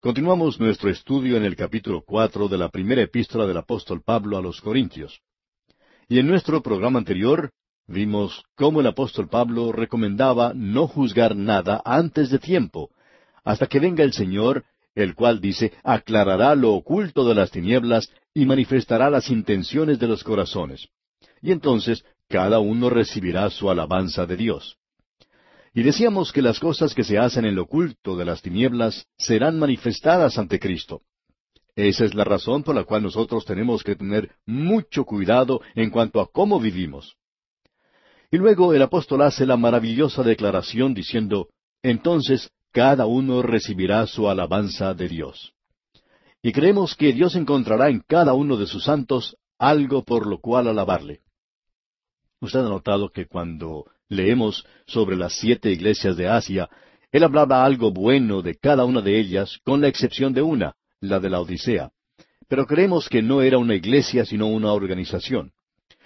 Continuamos nuestro estudio en el capítulo cuatro de la primera epístola del apóstol Pablo a los Corintios. Y en nuestro programa anterior vimos cómo el apóstol Pablo recomendaba no juzgar nada antes de tiempo, hasta que venga el Señor, el cual dice, aclarará lo oculto de las tinieblas y manifestará las intenciones de los corazones. Y entonces cada uno recibirá su alabanza de Dios. Y decíamos que las cosas que se hacen en lo oculto de las tinieblas serán manifestadas ante Cristo. Esa es la razón por la cual nosotros tenemos que tener mucho cuidado en cuanto a cómo vivimos. Y luego el apóstol hace la maravillosa declaración diciendo, entonces cada uno recibirá su alabanza de Dios. Y creemos que Dios encontrará en cada uno de sus santos algo por lo cual alabarle. Usted ha notado que cuando leemos sobre las siete iglesias de Asia, él hablaba algo bueno de cada una de ellas, con la excepción de una, la de la Odisea. Pero creemos que no era una iglesia, sino una organización.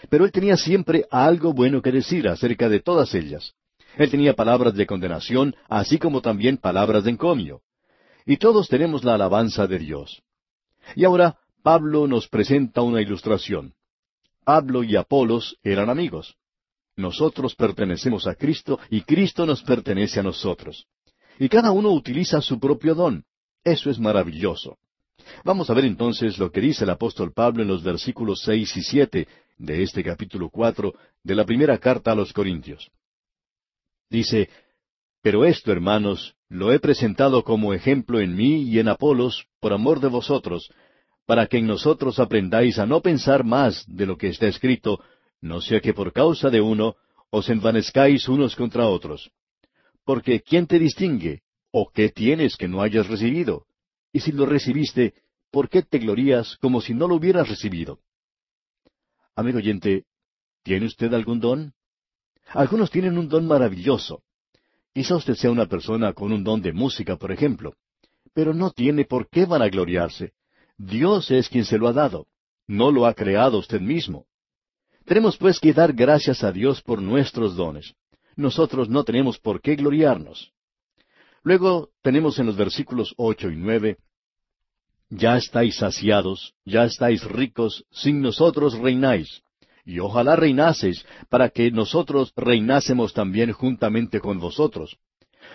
Pero él tenía siempre algo bueno que decir acerca de todas ellas. Él tenía palabras de condenación, así como también palabras de encomio. Y todos tenemos la alabanza de Dios. Y ahora Pablo nos presenta una ilustración. Pablo y Apolos eran amigos. Nosotros pertenecemos a Cristo y Cristo nos pertenece a nosotros. Y cada uno utiliza su propio don. Eso es maravilloso. Vamos a ver entonces lo que dice el apóstol Pablo en los versículos seis y siete de este capítulo cuatro de la primera carta a los Corintios. Dice, Pero esto, hermanos, lo he presentado como ejemplo en mí y en Apolos, por amor de vosotros, para que en nosotros aprendáis a no pensar más de lo que está escrito, no sea que por causa de uno os envanezcáis unos contra otros. Porque ¿quién te distingue? ¿O qué tienes que no hayas recibido? Y si lo recibiste, ¿por qué te glorías como si no lo hubieras recibido? Amigo oyente, ¿tiene usted algún don? Algunos tienen un don maravilloso. Quizá usted sea una persona con un don de música, por ejemplo, pero no tiene por qué vanagloriarse. Dios es quien se lo ha dado. No lo ha creado usted mismo. Tenemos pues que dar gracias a Dios por nuestros dones. Nosotros no tenemos por qué gloriarnos. Luego tenemos en los versículos ocho y nueve Ya estáis saciados, ya estáis ricos, sin nosotros reináis. Y ojalá reinaseis, para que nosotros reinásemos también juntamente con vosotros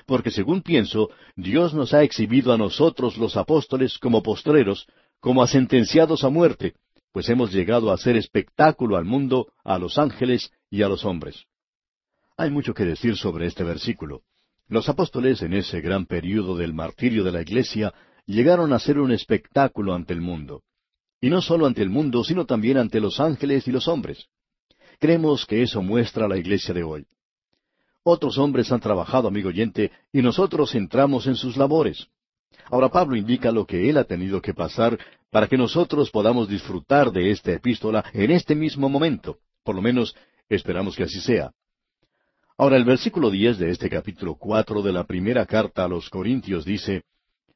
porque según pienso, Dios nos ha exhibido a nosotros los apóstoles como postreros, como a sentenciados a muerte, pues hemos llegado a hacer espectáculo al mundo, a los ángeles y a los hombres. Hay mucho que decir sobre este versículo. Los apóstoles en ese gran período del martirio de la Iglesia llegaron a ser un espectáculo ante el mundo. Y no solo ante el mundo, sino también ante los ángeles y los hombres. Creemos que eso muestra la Iglesia de hoy. Otros hombres han trabajado, amigo oyente, y nosotros entramos en sus labores. Ahora Pablo indica lo que él ha tenido que pasar para que nosotros podamos disfrutar de esta epístola en este mismo momento. Por lo menos esperamos que así sea. Ahora el versículo diez de este capítulo cuatro de la primera carta a los Corintios dice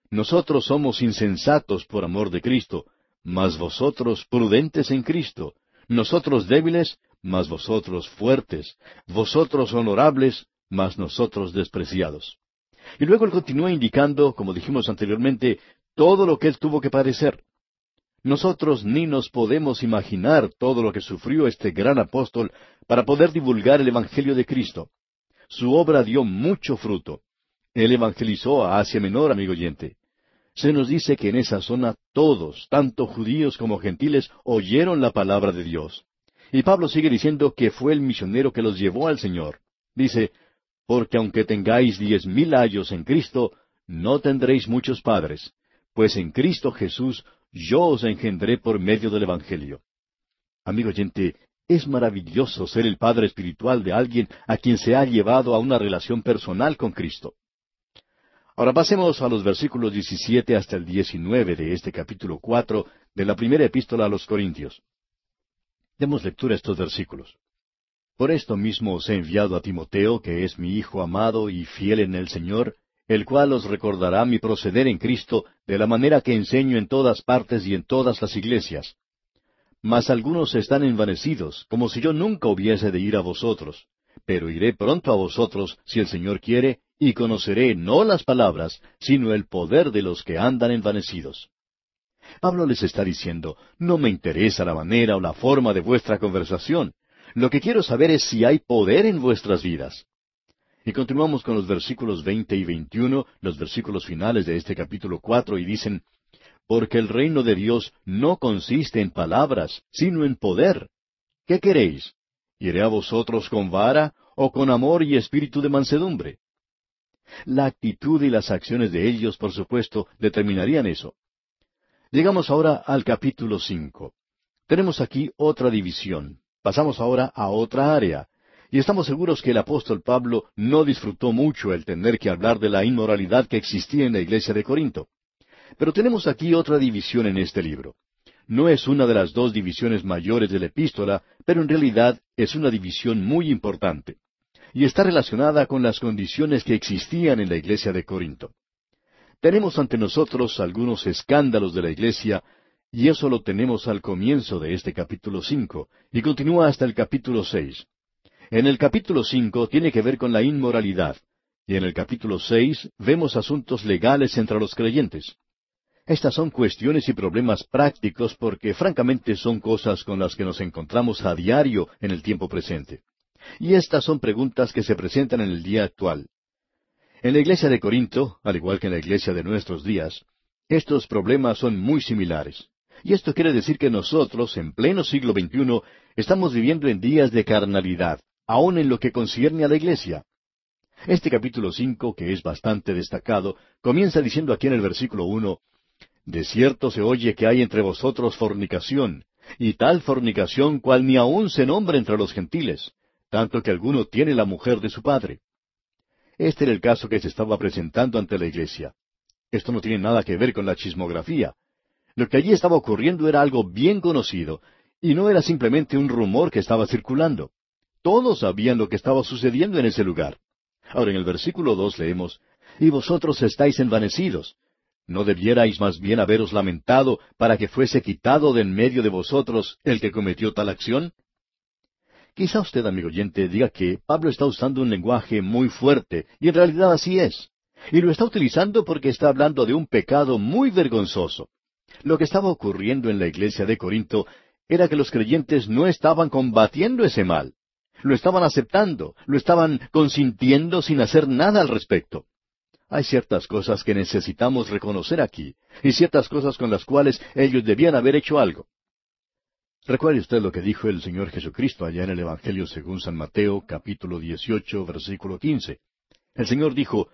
Nosotros somos insensatos por amor de Cristo, mas vosotros prudentes en Cristo, nosotros débiles, mas vosotros fuertes, vosotros honorables, mas nosotros despreciados. Y luego él continúa indicando, como dijimos anteriormente, todo lo que él tuvo que padecer. Nosotros ni nos podemos imaginar todo lo que sufrió este gran apóstol para poder divulgar el Evangelio de Cristo. Su obra dio mucho fruto. Él evangelizó a Asia Menor, amigo oyente. Se nos dice que en esa zona todos, tanto judíos como gentiles, oyeron la palabra de Dios. Y Pablo sigue diciendo que fue el misionero que los llevó al Señor. Dice, porque aunque tengáis diez mil años en Cristo, no tendréis muchos padres, pues en Cristo Jesús yo os engendré por medio del Evangelio. Amigo oyente, es maravilloso ser el padre espiritual de alguien a quien se ha llevado a una relación personal con Cristo. Ahora pasemos a los versículos 17 hasta el 19 de este capítulo 4 de la primera epístola a los Corintios. Demos lectura a estos versículos. Por esto mismo os he enviado a Timoteo, que es mi hijo amado y fiel en el Señor, el cual os recordará mi proceder en Cristo de la manera que enseño en todas partes y en todas las iglesias. Mas algunos están envanecidos, como si yo nunca hubiese de ir a vosotros, pero iré pronto a vosotros, si el Señor quiere, y conoceré no las palabras, sino el poder de los que andan envanecidos. Pablo les está diciendo, no me interesa la manera o la forma de vuestra conversación. Lo que quiero saber es si hay poder en vuestras vidas. Y continuamos con los versículos veinte y veintiuno, los versículos finales de este capítulo cuatro, y dicen, Porque el reino de Dios no consiste en palabras, sino en poder. ¿Qué queréis? ¿Iré a vosotros con vara o con amor y espíritu de mansedumbre? La actitud y las acciones de ellos, por supuesto, determinarían eso. Llegamos ahora al capítulo cinco. Tenemos aquí otra división. Pasamos ahora a otra área, y estamos seguros que el apóstol Pablo no disfrutó mucho el tener que hablar de la inmoralidad que existía en la iglesia de Corinto. Pero tenemos aquí otra división en este libro. No es una de las dos divisiones mayores de la epístola, pero en realidad es una división muy importante. Y está relacionada con las condiciones que existían en la iglesia de Corinto. Tenemos ante nosotros algunos escándalos de la iglesia, y eso lo tenemos al comienzo de este capítulo cinco, y continúa hasta el capítulo seis. En el capítulo cinco tiene que ver con la inmoralidad, y en el capítulo seis vemos asuntos legales entre los creyentes. Estas son cuestiones y problemas prácticos porque francamente son cosas con las que nos encontramos a diario en el tiempo presente. Y estas son preguntas que se presentan en el día actual. En la iglesia de Corinto, al igual que en la iglesia de nuestros días, estos problemas son muy similares. Y esto quiere decir que nosotros, en pleno siglo XXI, estamos viviendo en días de carnalidad, aun en lo que concierne a la iglesia. Este capítulo cinco, que es bastante destacado, comienza diciendo aquí en el versículo uno De cierto se oye que hay entre vosotros fornicación, y tal fornicación cual ni aun se nombra entre los gentiles, tanto que alguno tiene la mujer de su padre. Este era el caso que se estaba presentando ante la iglesia. Esto no tiene nada que ver con la chismografía. Lo que allí estaba ocurriendo era algo bien conocido, y no era simplemente un rumor que estaba circulando. Todos sabían lo que estaba sucediendo en ese lugar. Ahora en el versículo dos leemos, Y vosotros estáis envanecidos. ¿No debierais más bien haberos lamentado para que fuese quitado de en medio de vosotros el que cometió tal acción? Quizá usted, amigo oyente, diga que Pablo está usando un lenguaje muy fuerte, y en realidad así es. Y lo está utilizando porque está hablando de un pecado muy vergonzoso. Lo que estaba ocurriendo en la iglesia de Corinto era que los creyentes no estaban combatiendo ese mal lo estaban aceptando, lo estaban consintiendo sin hacer nada al respecto. Hay ciertas cosas que necesitamos reconocer aquí, y ciertas cosas con las cuales ellos debían haber hecho algo. Recuerde usted lo que dijo el Señor Jesucristo allá en el Evangelio según San Mateo, capítulo 18, versículo 15. El Señor dijo,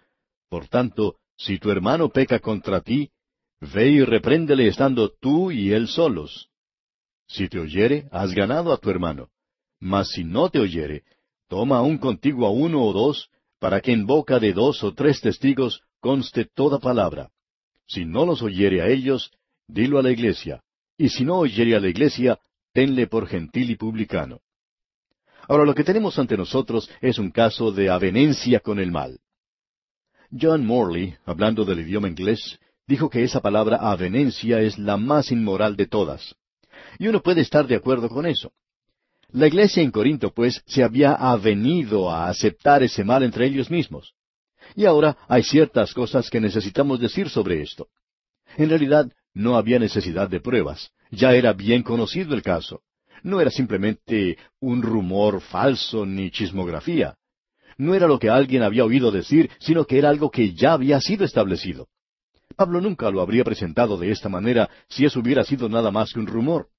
Por tanto, si tu hermano peca contra ti, ve y repréndele estando tú y él solos. Si te oyere, has ganado a tu hermano. Mas si no te oyere, toma aún contigo a uno o dos, para que en boca de dos o tres testigos conste toda palabra. Si no los oyere a ellos, dilo a la iglesia, y si no oyere a la iglesia, tenle por gentil y publicano. Ahora lo que tenemos ante nosotros es un caso de avenencia con el mal. John Morley, hablando del idioma inglés, dijo que esa palabra avenencia es la más inmoral de todas. Y uno puede estar de acuerdo con eso. La iglesia en Corinto, pues, se había avenido a aceptar ese mal entre ellos mismos. Y ahora hay ciertas cosas que necesitamos decir sobre esto. En realidad, no había necesidad de pruebas. Ya era bien conocido el caso. No era simplemente un rumor falso ni chismografía. No era lo que alguien había oído decir, sino que era algo que ya había sido establecido. Pablo nunca lo habría presentado de esta manera si eso hubiera sido nada más que un rumor.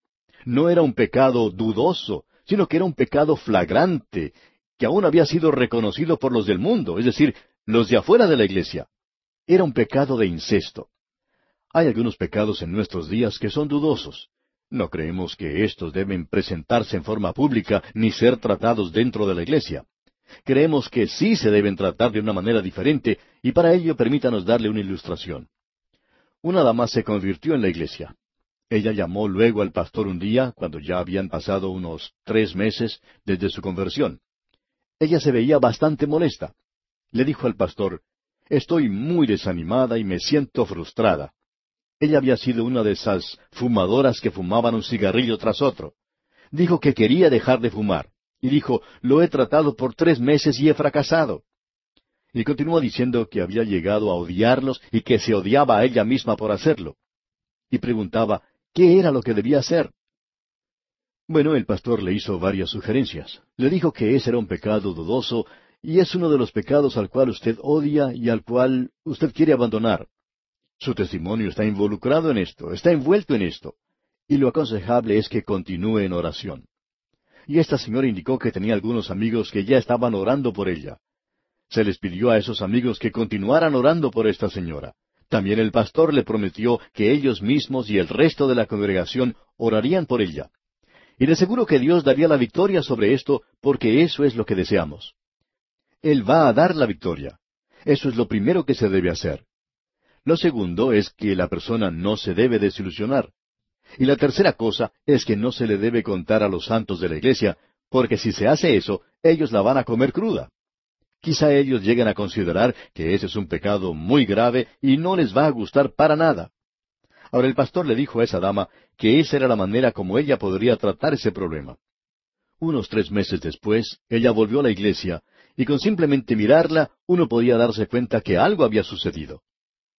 No era un pecado dudoso, sino que era un pecado flagrante, que aún había sido reconocido por los del mundo, es decir, los de afuera de la iglesia. Era un pecado de incesto. Hay algunos pecados en nuestros días que son dudosos. No creemos que éstos deben presentarse en forma pública ni ser tratados dentro de la iglesia. Creemos que sí se deben tratar de una manera diferente y para ello permítanos darle una ilustración. Una dama se convirtió en la iglesia. Ella llamó luego al pastor un día, cuando ya habían pasado unos tres meses desde su conversión. Ella se veía bastante molesta. Le dijo al pastor, Estoy muy desanimada y me siento frustrada. Ella había sido una de esas fumadoras que fumaban un cigarrillo tras otro. Dijo que quería dejar de fumar. Y dijo, Lo he tratado por tres meses y he fracasado. Y continúa diciendo que había llegado a odiarlos y que se odiaba a ella misma por hacerlo. Y preguntaba, ¿qué era lo que debía hacer? Bueno, el pastor le hizo varias sugerencias. Le dijo que ese era un pecado dudoso y es uno de los pecados al cual usted odia y al cual usted quiere abandonar. Su testimonio está involucrado en esto, está envuelto en esto, y lo aconsejable es que continúe en oración. Y esta señora indicó que tenía algunos amigos que ya estaban orando por ella. Se les pidió a esos amigos que continuaran orando por esta señora. También el pastor le prometió que ellos mismos y el resto de la congregación orarían por ella. Y de seguro que Dios daría la victoria sobre esto porque eso es lo que deseamos. Él va a dar la victoria. Eso es lo primero que se debe hacer. Lo segundo es que la persona no se debe desilusionar. Y la tercera cosa es que no se le debe contar a los santos de la iglesia, porque si se hace eso, ellos la van a comer cruda. Quizá ellos lleguen a considerar que ese es un pecado muy grave y no les va a gustar para nada. Ahora el pastor le dijo a esa dama que esa era la manera como ella podría tratar ese problema. Unos tres meses después, ella volvió a la iglesia y con simplemente mirarla uno podía darse cuenta que algo había sucedido.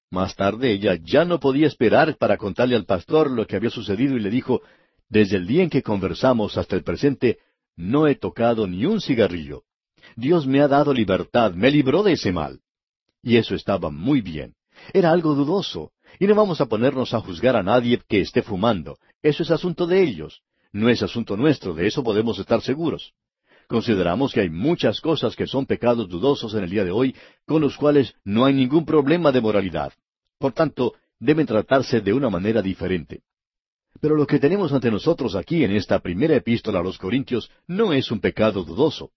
Más tarde ella ya no podía esperar para contarle al pastor lo que había sucedido y le dijo, Desde el día en que conversamos hasta el presente, no he tocado ni un cigarrillo. Dios me ha dado libertad, me libró de ese mal. Y eso estaba muy bien. Era algo dudoso. Y no vamos a ponernos a juzgar a nadie que esté fumando. Eso es asunto de ellos. No es asunto nuestro, de eso podemos estar seguros. Consideramos que hay muchas cosas que son pecados dudosos en el día de hoy, con los cuales no hay ningún problema de moralidad. Por tanto, deben tratarse de una manera diferente. Pero lo que tenemos ante nosotros aquí en esta primera epístola a los Corintios no es un pecado dudoso.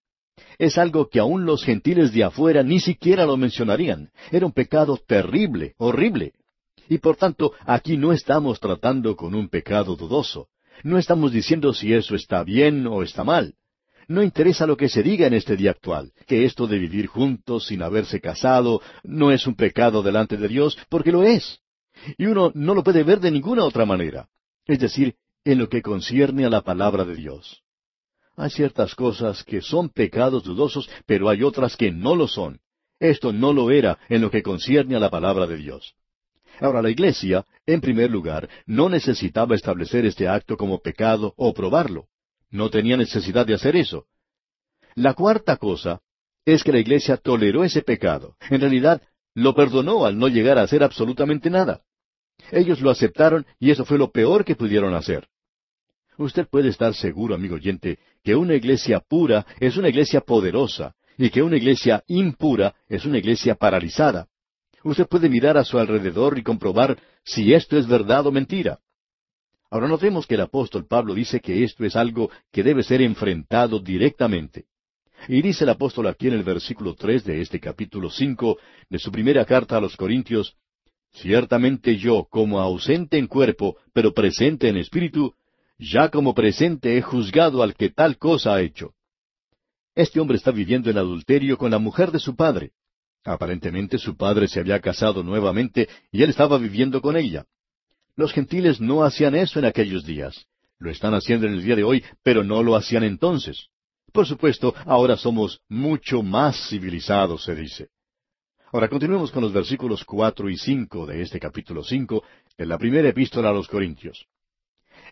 Es algo que aun los gentiles de afuera ni siquiera lo mencionarían. Era un pecado terrible, horrible. Y por tanto, aquí no estamos tratando con un pecado dudoso. No estamos diciendo si eso está bien o está mal. No interesa lo que se diga en este día actual, que esto de vivir juntos sin haberse casado no es un pecado delante de Dios, porque lo es. Y uno no lo puede ver de ninguna otra manera. Es decir, en lo que concierne a la palabra de Dios. Hay ciertas cosas que son pecados dudosos, pero hay otras que no lo son. Esto no lo era en lo que concierne a la palabra de Dios. Ahora, la Iglesia, en primer lugar, no necesitaba establecer este acto como pecado o probarlo. No tenía necesidad de hacer eso. La cuarta cosa es que la iglesia toleró ese pecado. En realidad, lo perdonó al no llegar a hacer absolutamente nada. Ellos lo aceptaron y eso fue lo peor que pudieron hacer. Usted puede estar seguro, amigo oyente, que una iglesia pura es una iglesia poderosa y que una iglesia impura es una iglesia paralizada. Usted puede mirar a su alrededor y comprobar si esto es verdad o mentira. Ahora notemos que el apóstol Pablo dice que esto es algo que debe ser enfrentado directamente. Y dice el apóstol aquí en el versículo tres de este capítulo cinco de su primera carta a los Corintios, Ciertamente yo, como ausente en cuerpo, pero presente en espíritu, ya como presente he juzgado al que tal cosa ha hecho. Este hombre está viviendo en adulterio con la mujer de su padre. Aparentemente su padre se había casado nuevamente y él estaba viviendo con ella. Los gentiles no hacían eso en aquellos días. Lo están haciendo en el día de hoy, pero no lo hacían entonces. Por supuesto, ahora somos mucho más civilizados, se dice. Ahora continuemos con los versículos cuatro y cinco de este capítulo cinco de la primera epístola a los Corintios.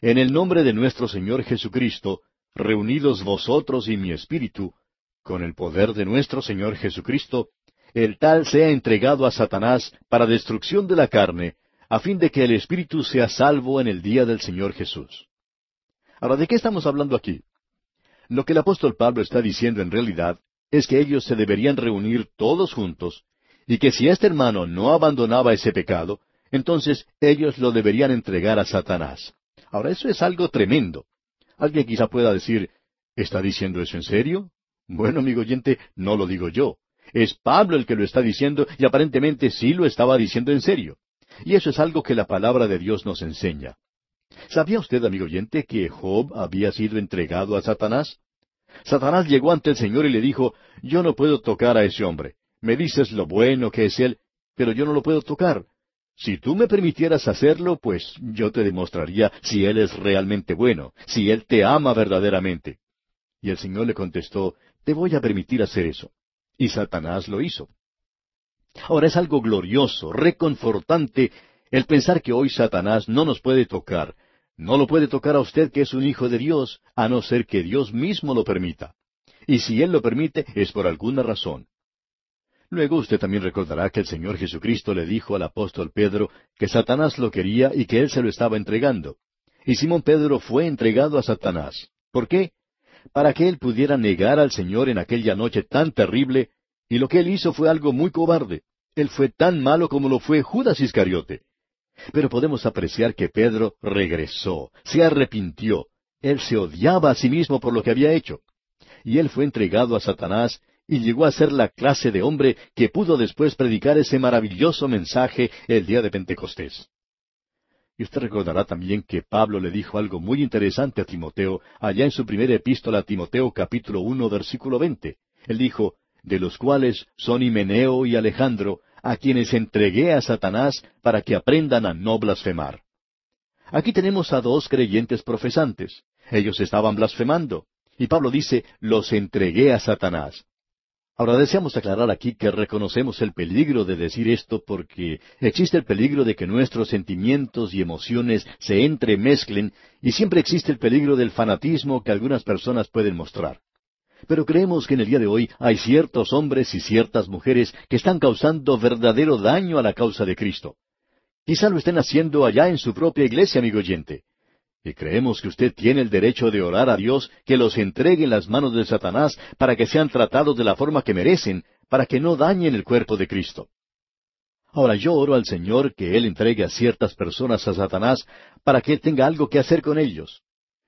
En el nombre de nuestro Señor Jesucristo, reunidos vosotros y mi espíritu, con el poder de nuestro Señor Jesucristo, el tal sea entregado a Satanás para destrucción de la carne, a fin de que el espíritu sea salvo en el día del Señor Jesús. Ahora, ¿de qué estamos hablando aquí? Lo que el apóstol Pablo está diciendo en realidad es que ellos se deberían reunir todos juntos, y que si este hermano no abandonaba ese pecado, entonces ellos lo deberían entregar a Satanás. Ahora, eso es algo tremendo. Alguien quizá pueda decir, ¿está diciendo eso en serio? Bueno, amigo oyente, no lo digo yo. Es Pablo el que lo está diciendo y aparentemente sí lo estaba diciendo en serio. Y eso es algo que la palabra de Dios nos enseña. ¿Sabía usted, amigo oyente, que Job había sido entregado a Satanás? Satanás llegó ante el Señor y le dijo, Yo no puedo tocar a ese hombre. Me dices lo bueno que es él, pero yo no lo puedo tocar. Si tú me permitieras hacerlo, pues yo te demostraría si él es realmente bueno, si él te ama verdaderamente. Y el Señor le contestó, Te voy a permitir hacer eso. Y Satanás lo hizo. Ahora es algo glorioso, reconfortante, el pensar que hoy Satanás no nos puede tocar, no lo puede tocar a usted que es un hijo de Dios, a no ser que Dios mismo lo permita. Y si Él lo permite, es por alguna razón. Luego usted también recordará que el Señor Jesucristo le dijo al apóstol Pedro que Satanás lo quería y que Él se lo estaba entregando. Y Simón Pedro fue entregado a Satanás. ¿Por qué? Para que él pudiera negar al Señor en aquella noche tan terrible, y lo que él hizo fue algo muy cobarde. Él fue tan malo como lo fue Judas Iscariote. Pero podemos apreciar que Pedro regresó, se arrepintió. Él se odiaba a sí mismo por lo que había hecho. Y él fue entregado a Satanás y llegó a ser la clase de hombre que pudo después predicar ese maravilloso mensaje el día de Pentecostés. Y usted recordará también que Pablo le dijo algo muy interesante a Timoteo allá en su primera epístola a Timoteo capítulo uno versículo veinte. Él dijo, de los cuales son Himeneo y Alejandro, a quienes entregué a Satanás para que aprendan a no blasfemar. Aquí tenemos a dos creyentes profesantes. Ellos estaban blasfemando. Y Pablo dice, los entregué a Satanás. Ahora deseamos aclarar aquí que reconocemos el peligro de decir esto porque existe el peligro de que nuestros sentimientos y emociones se entremezclen y siempre existe el peligro del fanatismo que algunas personas pueden mostrar. Pero creemos que en el día de hoy hay ciertos hombres y ciertas mujeres que están causando verdadero daño a la causa de Cristo. Quizá lo estén haciendo allá en su propia iglesia, amigo oyente. Y creemos que usted tiene el derecho de orar a Dios que los entregue en las manos de Satanás para que sean tratados de la forma que merecen, para que no dañen el cuerpo de Cristo. Ahora yo oro al Señor que Él entregue a ciertas personas a Satanás para que Él tenga algo que hacer con ellos.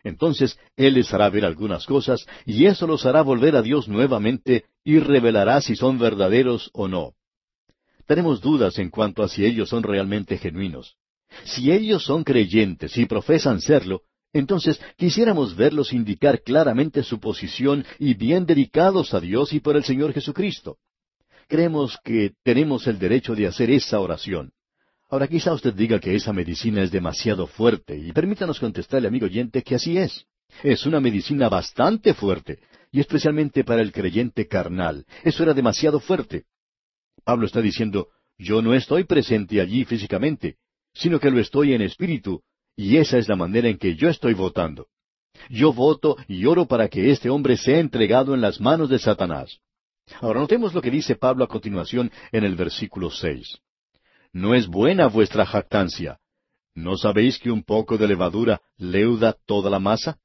Entonces Él les hará ver algunas cosas y eso los hará volver a Dios nuevamente y revelará si son verdaderos o no. Tenemos dudas en cuanto a si ellos son realmente genuinos. Si ellos son creyentes y profesan serlo, entonces quisiéramos verlos indicar claramente su posición y bien dedicados a Dios y por el Señor Jesucristo. Creemos que tenemos el derecho de hacer esa oración. Ahora quizá usted diga que esa medicina es demasiado fuerte, y permítanos contestarle, amigo oyente, que así es. Es una medicina bastante fuerte, y especialmente para el creyente carnal. Eso era demasiado fuerte. Pablo está diciendo, yo no estoy presente allí físicamente, sino que lo estoy en espíritu, y esa es la manera en que yo estoy votando. Yo voto y oro para que este hombre sea entregado en las manos de Satanás. Ahora notemos lo que dice Pablo a continuación en el versículo seis. No es buena vuestra jactancia. ¿No sabéis que un poco de levadura leuda toda la masa?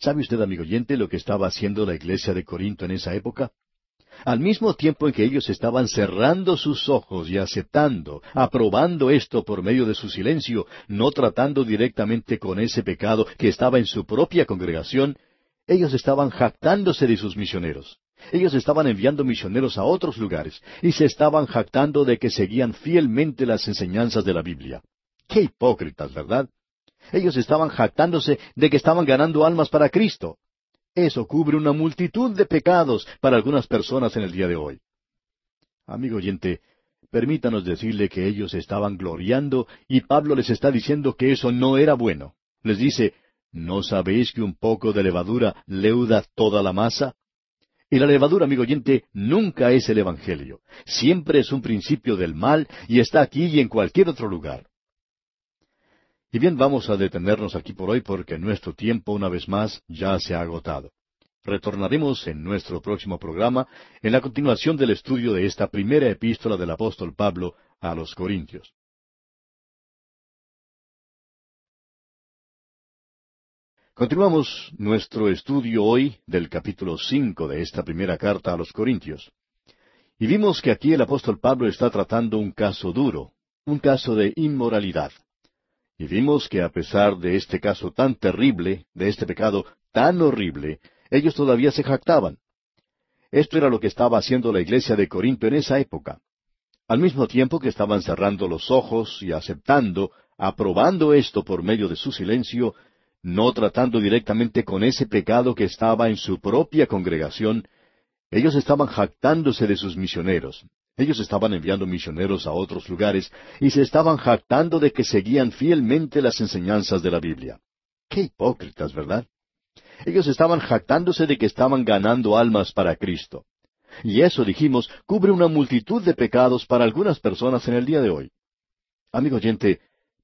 ¿Sabe usted, amigo oyente, lo que estaba haciendo la iglesia de Corinto en esa época? Al mismo tiempo en que ellos estaban cerrando sus ojos y aceptando, aprobando esto por medio de su silencio, no tratando directamente con ese pecado que estaba en su propia congregación, ellos estaban jactándose de sus misioneros. Ellos estaban enviando misioneros a otros lugares y se estaban jactando de que seguían fielmente las enseñanzas de la Biblia. Qué hipócritas, ¿verdad? Ellos estaban jactándose de que estaban ganando almas para Cristo. Eso cubre una multitud de pecados para algunas personas en el día de hoy. Amigo oyente, permítanos decirle que ellos estaban gloriando y Pablo les está diciendo que eso no era bueno. Les dice, ¿no sabéis que un poco de levadura leuda toda la masa? Y la levadura, amigo oyente, nunca es el Evangelio. Siempre es un principio del mal y está aquí y en cualquier otro lugar. Y bien, vamos a detenernos aquí por hoy porque nuestro tiempo, una vez más, ya se ha agotado. Retornaremos en nuestro próximo programa en la continuación del estudio de esta primera epístola del apóstol Pablo a los Corintios. Continuamos nuestro estudio hoy del capítulo cinco de esta primera carta a los Corintios. Y vimos que aquí el apóstol Pablo está tratando un caso duro, un caso de inmoralidad. Y vimos que a pesar de este caso tan terrible, de este pecado tan horrible, ellos todavía se jactaban. Esto era lo que estaba haciendo la iglesia de Corinto en esa época. Al mismo tiempo que estaban cerrando los ojos y aceptando, aprobando esto por medio de su silencio, no tratando directamente con ese pecado que estaba en su propia congregación, ellos estaban jactándose de sus misioneros. Ellos estaban enviando misioneros a otros lugares y se estaban jactando de que seguían fielmente las enseñanzas de la Biblia. Qué hipócritas, ¿verdad? Ellos estaban jactándose de que estaban ganando almas para Cristo. Y eso, dijimos, cubre una multitud de pecados para algunas personas en el día de hoy. Amigo oyente,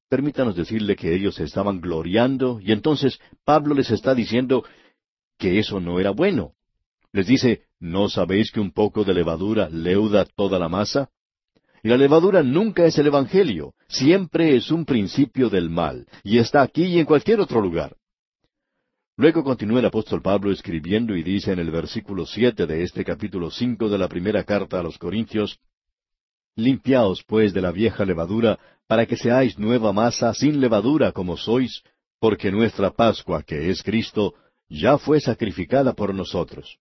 permítanos decirle que ellos se estaban gloriando y entonces Pablo les está diciendo que eso no era bueno. Les dice, ¿no sabéis que un poco de levadura leuda toda la masa? Y la levadura nunca es el Evangelio, siempre es un principio del mal, y está aquí y en cualquier otro lugar. Luego continúa el apóstol Pablo escribiendo y dice en el versículo siete de este capítulo cinco de la primera carta a los Corintios Limpiaos pues de la vieja levadura, para que seáis nueva masa sin levadura como sois, porque nuestra Pascua, que es Cristo, ya fue sacrificada por nosotros.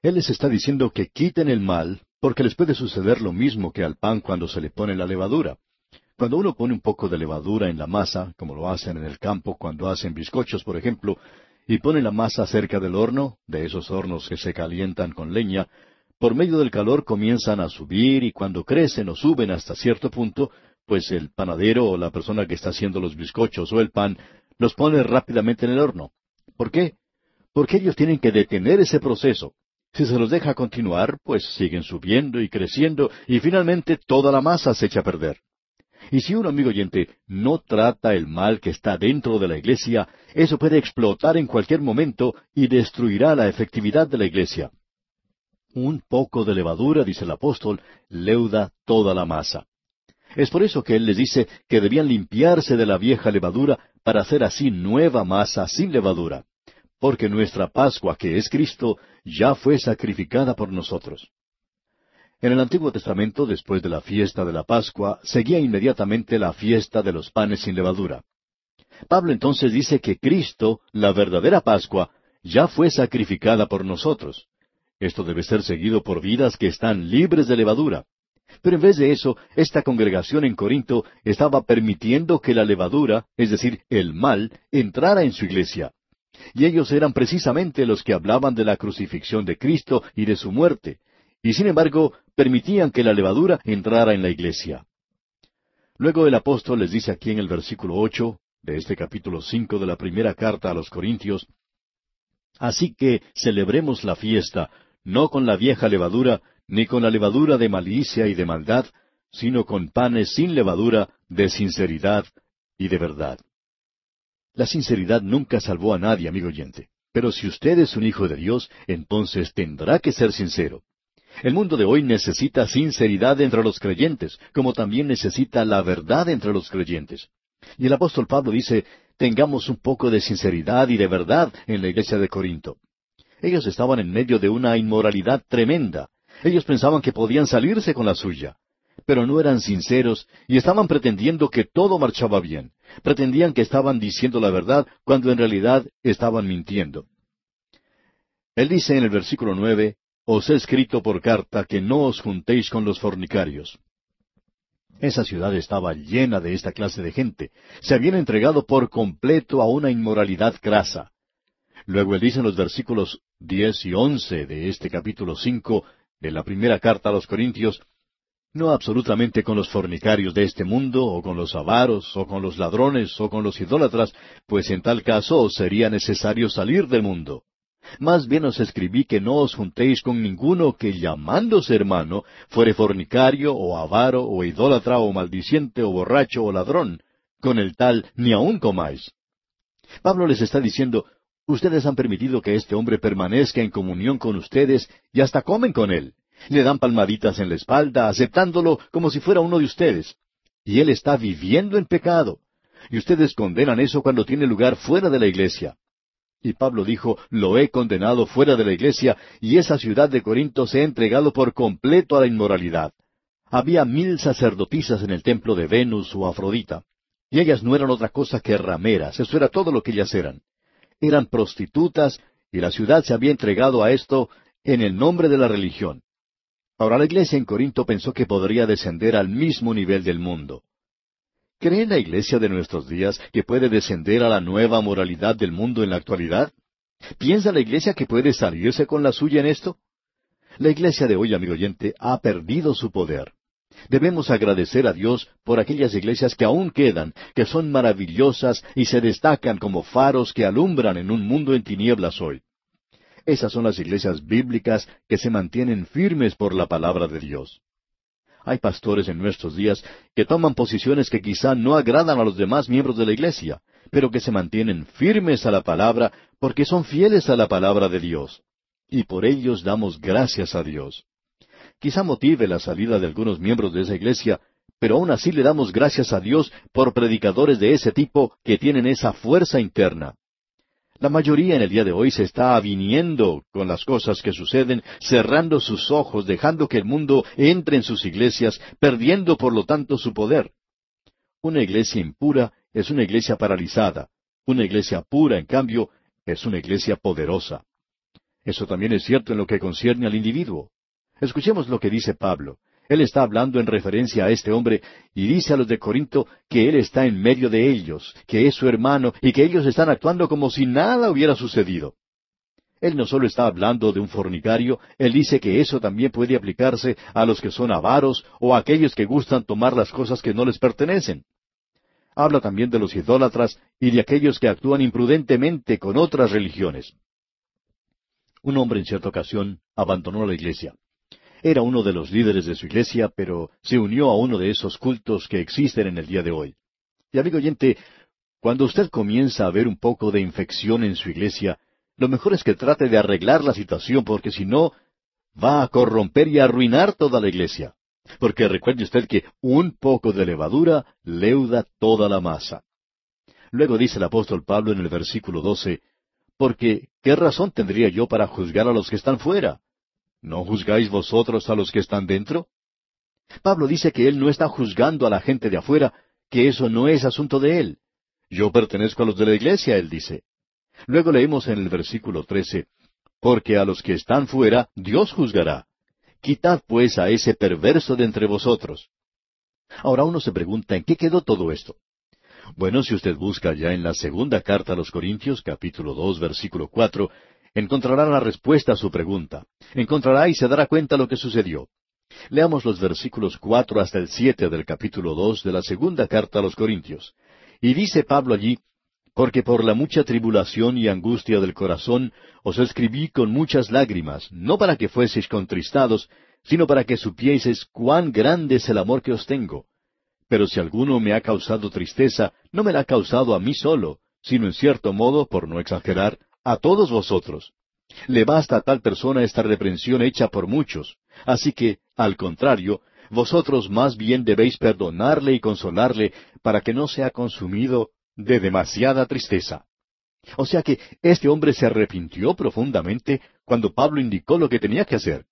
Él les está diciendo que quiten el mal, porque les puede suceder lo mismo que al pan cuando se le pone la levadura. Cuando uno pone un poco de levadura en la masa, como lo hacen en el campo cuando hacen bizcochos, por ejemplo, y pone la masa cerca del horno, de esos hornos que se calientan con leña, por medio del calor comienzan a subir y cuando crecen o suben hasta cierto punto, pues el panadero o la persona que está haciendo los bizcochos o el pan los pone rápidamente en el horno. ¿Por qué? Porque ellos tienen que detener ese proceso. Si se los deja continuar, pues siguen subiendo y creciendo y finalmente toda la masa se echa a perder. Y si un amigo oyente no trata el mal que está dentro de la iglesia, eso puede explotar en cualquier momento y destruirá la efectividad de la iglesia. Un poco de levadura, dice el apóstol, leuda toda la masa. Es por eso que él les dice que debían limpiarse de la vieja levadura para hacer así nueva masa sin levadura, porque nuestra Pascua, que es Cristo, ya fue sacrificada por nosotros. En el Antiguo Testamento, después de la fiesta de la Pascua, seguía inmediatamente la fiesta de los panes sin levadura. Pablo entonces dice que Cristo, la verdadera Pascua, ya fue sacrificada por nosotros. Esto debe ser seguido por vidas que están libres de levadura. Pero en vez de eso, esta congregación en Corinto estaba permitiendo que la levadura, es decir, el mal, entrara en su iglesia. Y ellos eran precisamente los que hablaban de la crucifixión de Cristo y de su muerte, y sin embargo permitían que la levadura entrara en la iglesia. Luego el apóstol les dice aquí en el versículo ocho de este capítulo cinco de la primera carta a los Corintios, Así que celebremos la fiesta, no con la vieja levadura, ni con la levadura de malicia y de maldad, sino con panes sin levadura, de sinceridad y de verdad. La sinceridad nunca salvó a nadie, amigo oyente. Pero si usted es un hijo de Dios, entonces tendrá que ser sincero. El mundo de hoy necesita sinceridad entre los creyentes, como también necesita la verdad entre los creyentes. Y el apóstol Pablo dice, tengamos un poco de sinceridad y de verdad en la iglesia de Corinto. Ellos estaban en medio de una inmoralidad tremenda. Ellos pensaban que podían salirse con la suya. Pero no eran sinceros y estaban pretendiendo que todo marchaba bien. Pretendían que estaban diciendo la verdad cuando en realidad estaban mintiendo. Él dice en el versículo nueve, os he escrito por carta que no os juntéis con los fornicarios. Esa ciudad estaba llena de esta clase de gente. Se habían entregado por completo a una inmoralidad grasa. Luego él dice en los versículos diez y once de este capítulo cinco de la primera carta a los Corintios, no absolutamente con los fornicarios de este mundo, o con los avaros, o con los ladrones, o con los idólatras, pues en tal caso sería necesario salir del mundo. Más bien os escribí que no os juntéis con ninguno que llamándose hermano fuere fornicario o avaro o idólatra o maldiciente o borracho o ladrón. Con el tal ni aun comáis. Pablo les está diciendo, ustedes han permitido que este hombre permanezca en comunión con ustedes y hasta comen con él. Le dan palmaditas en la espalda, aceptándolo como si fuera uno de ustedes. Y él está viviendo en pecado. Y ustedes condenan eso cuando tiene lugar fuera de la iglesia. Y Pablo dijo, lo he condenado fuera de la iglesia, y esa ciudad de Corinto se ha entregado por completo a la inmoralidad. Había mil sacerdotisas en el templo de Venus o Afrodita, y ellas no eran otra cosa que rameras, eso era todo lo que ellas eran. Eran prostitutas, y la ciudad se había entregado a esto en el nombre de la religión. Ahora la iglesia en Corinto pensó que podría descender al mismo nivel del mundo. ¿Cree la iglesia de nuestros días que puede descender a la nueva moralidad del mundo en la actualidad? ¿Piensa la iglesia que puede salirse con la suya en esto? La iglesia de hoy, amigo oyente, ha perdido su poder. Debemos agradecer a Dios por aquellas iglesias que aún quedan, que son maravillosas y se destacan como faros que alumbran en un mundo en tinieblas hoy. Esas son las iglesias bíblicas que se mantienen firmes por la palabra de Dios. Hay pastores en nuestros días que toman posiciones que quizá no agradan a los demás miembros de la iglesia, pero que se mantienen firmes a la palabra porque son fieles a la palabra de Dios. Y por ellos damos gracias a Dios. Quizá motive la salida de algunos miembros de esa iglesia, pero aún así le damos gracias a Dios por predicadores de ese tipo que tienen esa fuerza interna. La mayoría en el día de hoy se está aviniendo con las cosas que suceden, cerrando sus ojos, dejando que el mundo entre en sus iglesias, perdiendo por lo tanto su poder. Una iglesia impura es una iglesia paralizada. Una iglesia pura, en cambio, es una iglesia poderosa. Eso también es cierto en lo que concierne al individuo. Escuchemos lo que dice Pablo. Él está hablando en referencia a este hombre y dice a los de Corinto que él está en medio de ellos, que es su hermano y que ellos están actuando como si nada hubiera sucedido. Él no solo está hablando de un fornicario, él dice que eso también puede aplicarse a los que son avaros o a aquellos que gustan tomar las cosas que no les pertenecen. Habla también de los idólatras y de aquellos que actúan imprudentemente con otras religiones. Un hombre en cierta ocasión abandonó la iglesia. Era uno de los líderes de su iglesia, pero se unió a uno de esos cultos que existen en el día de hoy. Y amigo oyente, cuando usted comienza a ver un poco de infección en su iglesia, lo mejor es que trate de arreglar la situación, porque si no, va a corromper y arruinar toda la iglesia. Porque recuerde usted que un poco de levadura leuda toda la masa. Luego dice el apóstol Pablo en el versículo doce, porque ¿qué razón tendría yo para juzgar a los que están fuera? ¿No juzgáis vosotros a los que están dentro? Pablo dice que él no está juzgando a la gente de afuera, que eso no es asunto de él. Yo pertenezco a los de la iglesia, él dice. Luego leemos en el versículo trece, porque a los que están fuera Dios juzgará. Quitad pues a ese perverso de entre vosotros. Ahora uno se pregunta, ¿en qué quedó todo esto? Bueno, si usted busca ya en la segunda carta a los Corintios, capítulo dos, versículo cuatro, encontrará la respuesta a su pregunta. Encontrará y se dará cuenta lo que sucedió. Leamos los versículos cuatro hasta el siete del capítulo dos de la segunda carta a los Corintios. Y dice Pablo allí, porque por la mucha tribulación y angustia del corazón os escribí con muchas lágrimas, no para que fueseis contristados, sino para que supieseis cuán grande es el amor que os tengo. Pero si alguno me ha causado tristeza, no me la ha causado a mí solo, sino en cierto modo, por no exagerar, a todos vosotros. Le basta a tal persona esta reprensión hecha por muchos. Así que, al contrario, vosotros más bien debéis perdonarle y consolarle para que no sea consumido de demasiada tristeza. O sea que este hombre se arrepintió profundamente cuando Pablo indicó lo que tenía que hacer.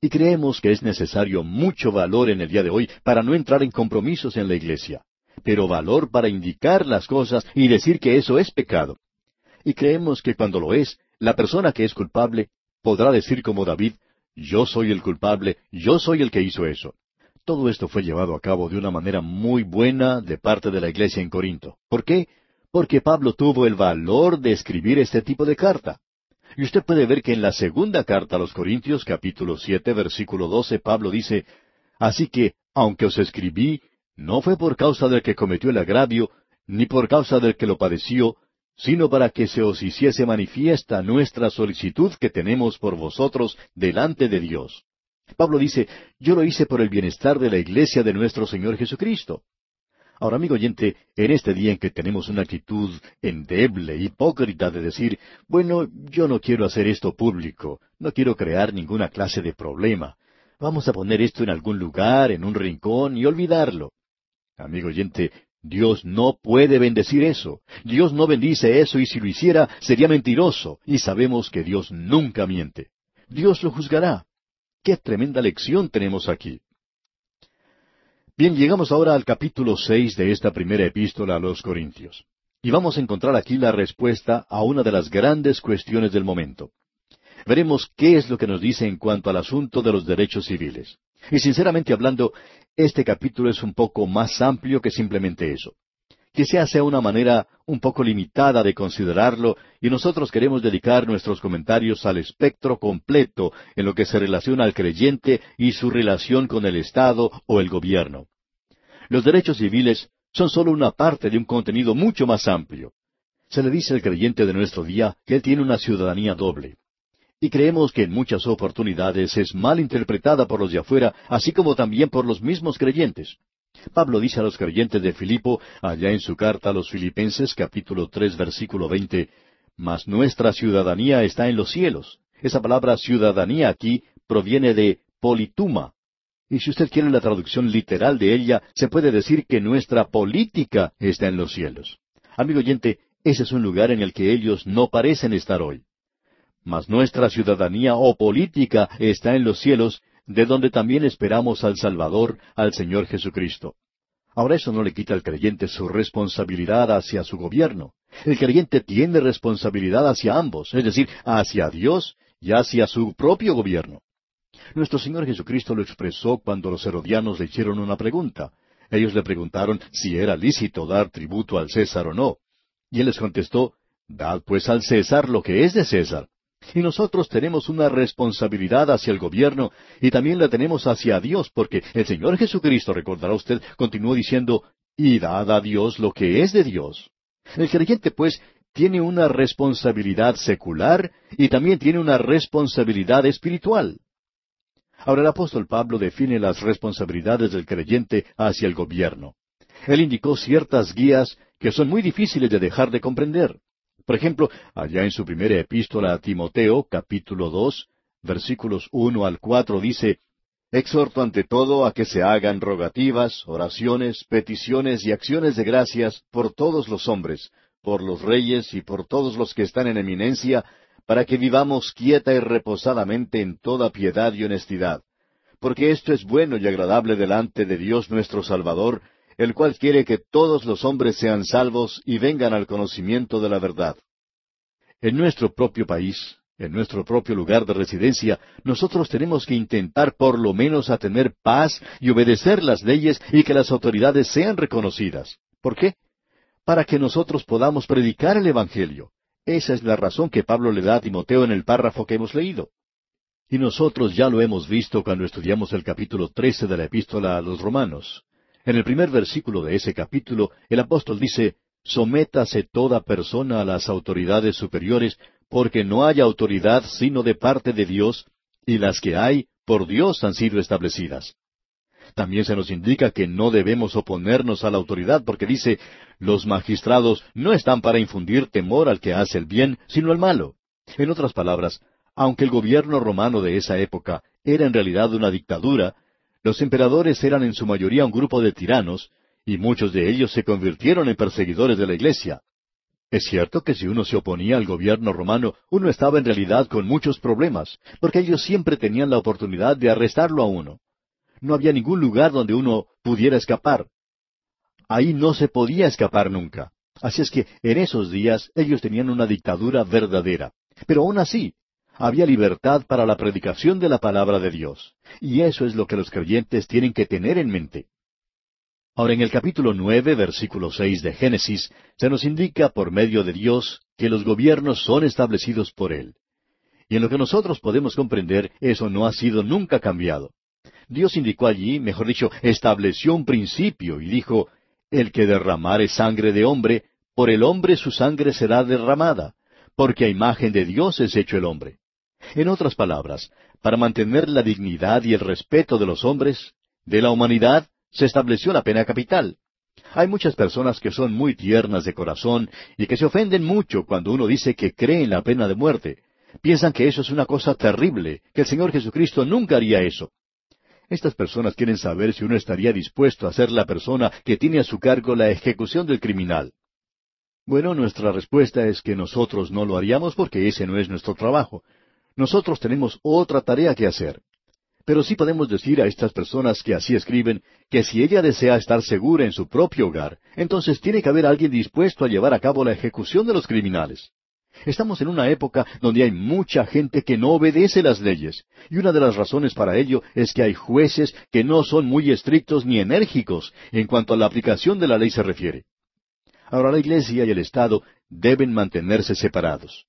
Y creemos que es necesario mucho valor en el día de hoy para no entrar en compromisos en la iglesia, pero valor para indicar las cosas y decir que eso es pecado y creemos que cuando lo es, la persona que es culpable podrá decir como David, yo soy el culpable, yo soy el que hizo eso. Todo esto fue llevado a cabo de una manera muy buena de parte de la iglesia en Corinto. ¿Por qué? Porque Pablo tuvo el valor de escribir este tipo de carta. Y usted puede ver que en la segunda carta a los Corintios, capítulo siete, versículo doce, Pablo dice, Así que, aunque os escribí, no fue por causa del que cometió el agravio, ni por causa del que lo padeció, sino para que se os hiciese manifiesta nuestra solicitud que tenemos por vosotros delante de Dios. Pablo dice, yo lo hice por el bienestar de la iglesia de nuestro Señor Jesucristo. Ahora, amigo oyente, en este día en que tenemos una actitud endeble, hipócrita de decir, bueno, yo no quiero hacer esto público, no quiero crear ninguna clase de problema, vamos a poner esto en algún lugar, en un rincón y olvidarlo. Amigo oyente, Dios no puede bendecir eso. Dios no bendice eso y si lo hiciera sería mentiroso y sabemos que Dios nunca miente. Dios lo juzgará. Qué tremenda lección tenemos aquí. Bien, llegamos ahora al capítulo seis de esta primera epístola a los Corintios. Y vamos a encontrar aquí la respuesta a una de las grandes cuestiones del momento. Veremos qué es lo que nos dice en cuanto al asunto de los derechos civiles. Y sinceramente hablando, este capítulo es un poco más amplio que simplemente eso. Quizá sea una manera un poco limitada de considerarlo y nosotros queremos dedicar nuestros comentarios al espectro completo en lo que se relaciona al creyente y su relación con el Estado o el gobierno. Los derechos civiles son solo una parte de un contenido mucho más amplio. Se le dice al creyente de nuestro día que él tiene una ciudadanía doble. Y creemos que en muchas oportunidades es mal interpretada por los de afuera, así como también por los mismos creyentes. Pablo dice a los creyentes de Filipo, allá en su carta a los Filipenses, capítulo tres, versículo veinte, Mas nuestra ciudadanía está en los cielos. Esa palabra ciudadanía aquí proviene de polituma. Y si usted quiere la traducción literal de ella, se puede decir que nuestra política está en los cielos. Amigo oyente, ese es un lugar en el que ellos no parecen estar hoy. Mas nuestra ciudadanía o política está en los cielos, de donde también esperamos al Salvador, al Señor Jesucristo. Ahora eso no le quita al creyente su responsabilidad hacia su gobierno. El creyente tiene responsabilidad hacia ambos, es decir, hacia Dios y hacia su propio gobierno. Nuestro Señor Jesucristo lo expresó cuando los herodianos le hicieron una pregunta. Ellos le preguntaron si era lícito dar tributo al César o no. Y él les contestó, Dad pues al César lo que es de César, y nosotros tenemos una responsabilidad hacia el gobierno y también la tenemos hacia Dios, porque el Señor Jesucristo, recordará usted, continuó diciendo, y dad a Dios lo que es de Dios. El creyente, pues, tiene una responsabilidad secular y también tiene una responsabilidad espiritual. Ahora el apóstol Pablo define las responsabilidades del creyente hacia el gobierno. Él indicó ciertas guías que son muy difíciles de dejar de comprender. Por ejemplo, allá en su primera epístola a Timoteo, capítulo dos, versículos uno al cuatro, dice, Exhorto ante todo a que se hagan rogativas, oraciones, peticiones y acciones de gracias por todos los hombres, por los reyes y por todos los que están en eminencia, para que vivamos quieta y reposadamente en toda piedad y honestidad. Porque esto es bueno y agradable delante de Dios nuestro Salvador, el cual quiere que todos los hombres sean salvos y vengan al conocimiento de la verdad. En nuestro propio país, en nuestro propio lugar de residencia, nosotros tenemos que intentar por lo menos a tener paz y obedecer las leyes y que las autoridades sean reconocidas. ¿Por qué? Para que nosotros podamos predicar el Evangelio. Esa es la razón que Pablo le da a Timoteo en el párrafo que hemos leído. Y nosotros ya lo hemos visto cuando estudiamos el capítulo trece de la epístola a los romanos. En el primer versículo de ese capítulo, el apóstol dice, Sométase toda persona a las autoridades superiores, porque no hay autoridad sino de parte de Dios, y las que hay, por Dios han sido establecidas. También se nos indica que no debemos oponernos a la autoridad, porque dice, los magistrados no están para infundir temor al que hace el bien, sino al malo. En otras palabras, aunque el gobierno romano de esa época era en realidad una dictadura, los emperadores eran en su mayoría un grupo de tiranos, y muchos de ellos se convirtieron en perseguidores de la Iglesia. Es cierto que si uno se oponía al gobierno romano, uno estaba en realidad con muchos problemas, porque ellos siempre tenían la oportunidad de arrestarlo a uno. No había ningún lugar donde uno pudiera escapar. Ahí no se podía escapar nunca. Así es que en esos días ellos tenían una dictadura verdadera. Pero aún así, había libertad para la predicación de la palabra de Dios. Y eso es lo que los creyentes tienen que tener en mente. Ahora, en el capítulo nueve, versículo seis de Génesis, se nos indica por medio de Dios que los gobiernos son establecidos por Él. Y en lo que nosotros podemos comprender, eso no ha sido nunca cambiado. Dios indicó allí, mejor dicho, estableció un principio y dijo, El que derramare sangre de hombre, por el hombre su sangre será derramada, porque a imagen de Dios es hecho el hombre. En otras palabras, para mantener la dignidad y el respeto de los hombres, de la humanidad, se estableció la pena capital. Hay muchas personas que son muy tiernas de corazón y que se ofenden mucho cuando uno dice que cree en la pena de muerte. Piensan que eso es una cosa terrible, que el Señor Jesucristo nunca haría eso. Estas personas quieren saber si uno estaría dispuesto a ser la persona que tiene a su cargo la ejecución del criminal. Bueno, nuestra respuesta es que nosotros no lo haríamos porque ese no es nuestro trabajo. Nosotros tenemos otra tarea que hacer. Pero sí podemos decir a estas personas que así escriben que si ella desea estar segura en su propio hogar, entonces tiene que haber alguien dispuesto a llevar a cabo la ejecución de los criminales. Estamos en una época donde hay mucha gente que no obedece las leyes, y una de las razones para ello es que hay jueces que no son muy estrictos ni enérgicos en cuanto a la aplicación de la ley se refiere. Ahora la Iglesia y el Estado deben mantenerse separados.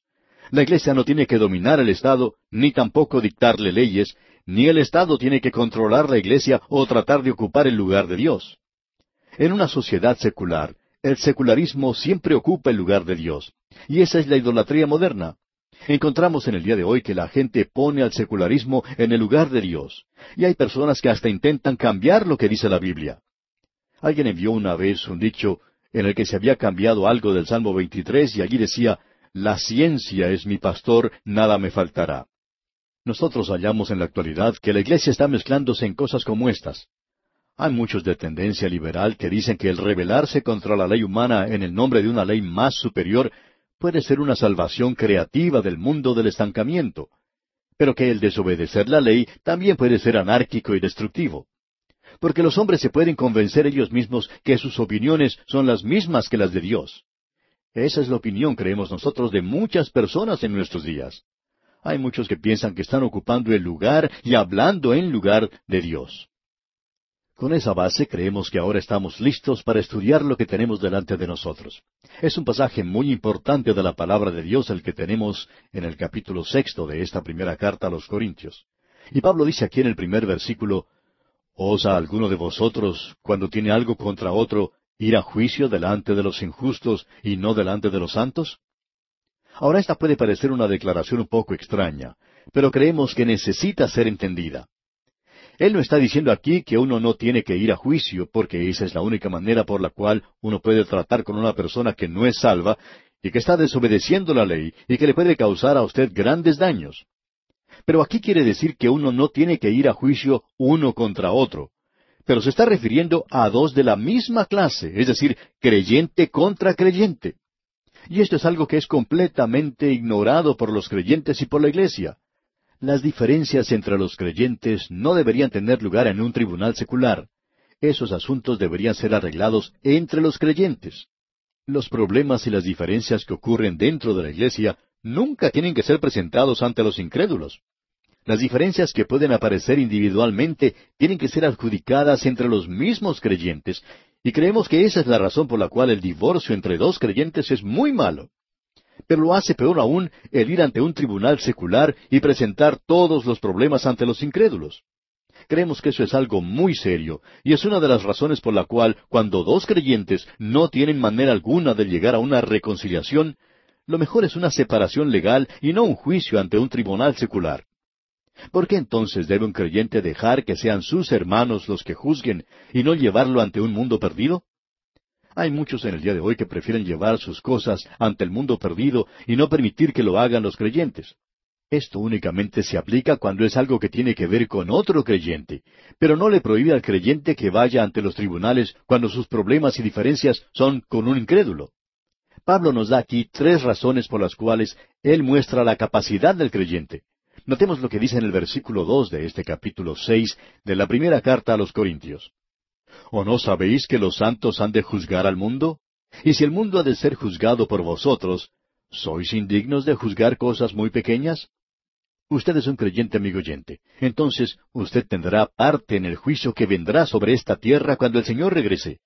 La Iglesia no tiene que dominar el Estado, ni tampoco dictarle leyes, ni el Estado tiene que controlar la Iglesia o tratar de ocupar el lugar de Dios. En una sociedad secular, el secularismo siempre ocupa el lugar de Dios, y esa es la idolatría moderna. Encontramos en el día de hoy que la gente pone al secularismo en el lugar de Dios, y hay personas que hasta intentan cambiar lo que dice la Biblia. Alguien envió una vez un dicho en el que se había cambiado algo del Salmo 23 y allí decía, La ciencia es mi pastor, nada me faltará. Nosotros hallamos en la actualidad que la Iglesia está mezclándose en cosas como estas. Hay muchos de tendencia liberal que dicen que el rebelarse contra la ley humana en el nombre de una ley más superior puede ser una salvación creativa del mundo del estancamiento, pero que el desobedecer la ley también puede ser anárquico y destructivo. Porque los hombres se pueden convencer ellos mismos que sus opiniones son las mismas que las de Dios. Esa es la opinión, creemos nosotros, de muchas personas en nuestros días. Hay muchos que piensan que están ocupando el lugar y hablando en lugar de Dios. Con esa base creemos que ahora estamos listos para estudiar lo que tenemos delante de nosotros. Es un pasaje muy importante de la palabra de Dios el que tenemos en el capítulo sexto de esta primera carta a los Corintios. Y Pablo dice aquí en el primer versículo, ¿Osa alguno de vosotros, cuando tiene algo contra otro, ir a juicio delante de los injustos y no delante de los santos? Ahora esta puede parecer una declaración un poco extraña, pero creemos que necesita ser entendida. Él no está diciendo aquí que uno no tiene que ir a juicio, porque esa es la única manera por la cual uno puede tratar con una persona que no es salva y que está desobedeciendo la ley y que le puede causar a usted grandes daños. Pero aquí quiere decir que uno no tiene que ir a juicio uno contra otro, pero se está refiriendo a dos de la misma clase, es decir, creyente contra creyente. Y esto es algo que es completamente ignorado por los creyentes y por la Iglesia. Las diferencias entre los creyentes no deberían tener lugar en un tribunal secular. Esos asuntos deberían ser arreglados entre los creyentes. Los problemas y las diferencias que ocurren dentro de la Iglesia nunca tienen que ser presentados ante los incrédulos. Las diferencias que pueden aparecer individualmente tienen que ser adjudicadas entre los mismos creyentes y creemos que esa es la razón por la cual el divorcio entre dos creyentes es muy malo. Pero lo hace peor aún el ir ante un tribunal secular y presentar todos los problemas ante los incrédulos. Creemos que eso es algo muy serio, y es una de las razones por la cual, cuando dos creyentes no tienen manera alguna de llegar a una reconciliación, lo mejor es una separación legal y no un juicio ante un tribunal secular. ¿Por qué entonces debe un creyente dejar que sean sus hermanos los que juzguen y no llevarlo ante un mundo perdido? Hay muchos en el día de hoy que prefieren llevar sus cosas ante el mundo perdido y no permitir que lo hagan los creyentes. Esto únicamente se aplica cuando es algo que tiene que ver con otro creyente, pero no le prohíbe al creyente que vaya ante los tribunales cuando sus problemas y diferencias son con un incrédulo. Pablo nos da aquí tres razones por las cuales él muestra la capacidad del creyente. Notemos lo que dice en el versículo dos de este capítulo seis de la primera carta a los Corintios. ¿O no sabéis que los santos han de juzgar al mundo? Y si el mundo ha de ser juzgado por vosotros, ¿sois indignos de juzgar cosas muy pequeñas? Usted es un creyente amigo oyente. Entonces usted tendrá parte en el juicio que vendrá sobre esta tierra cuando el Señor regrese.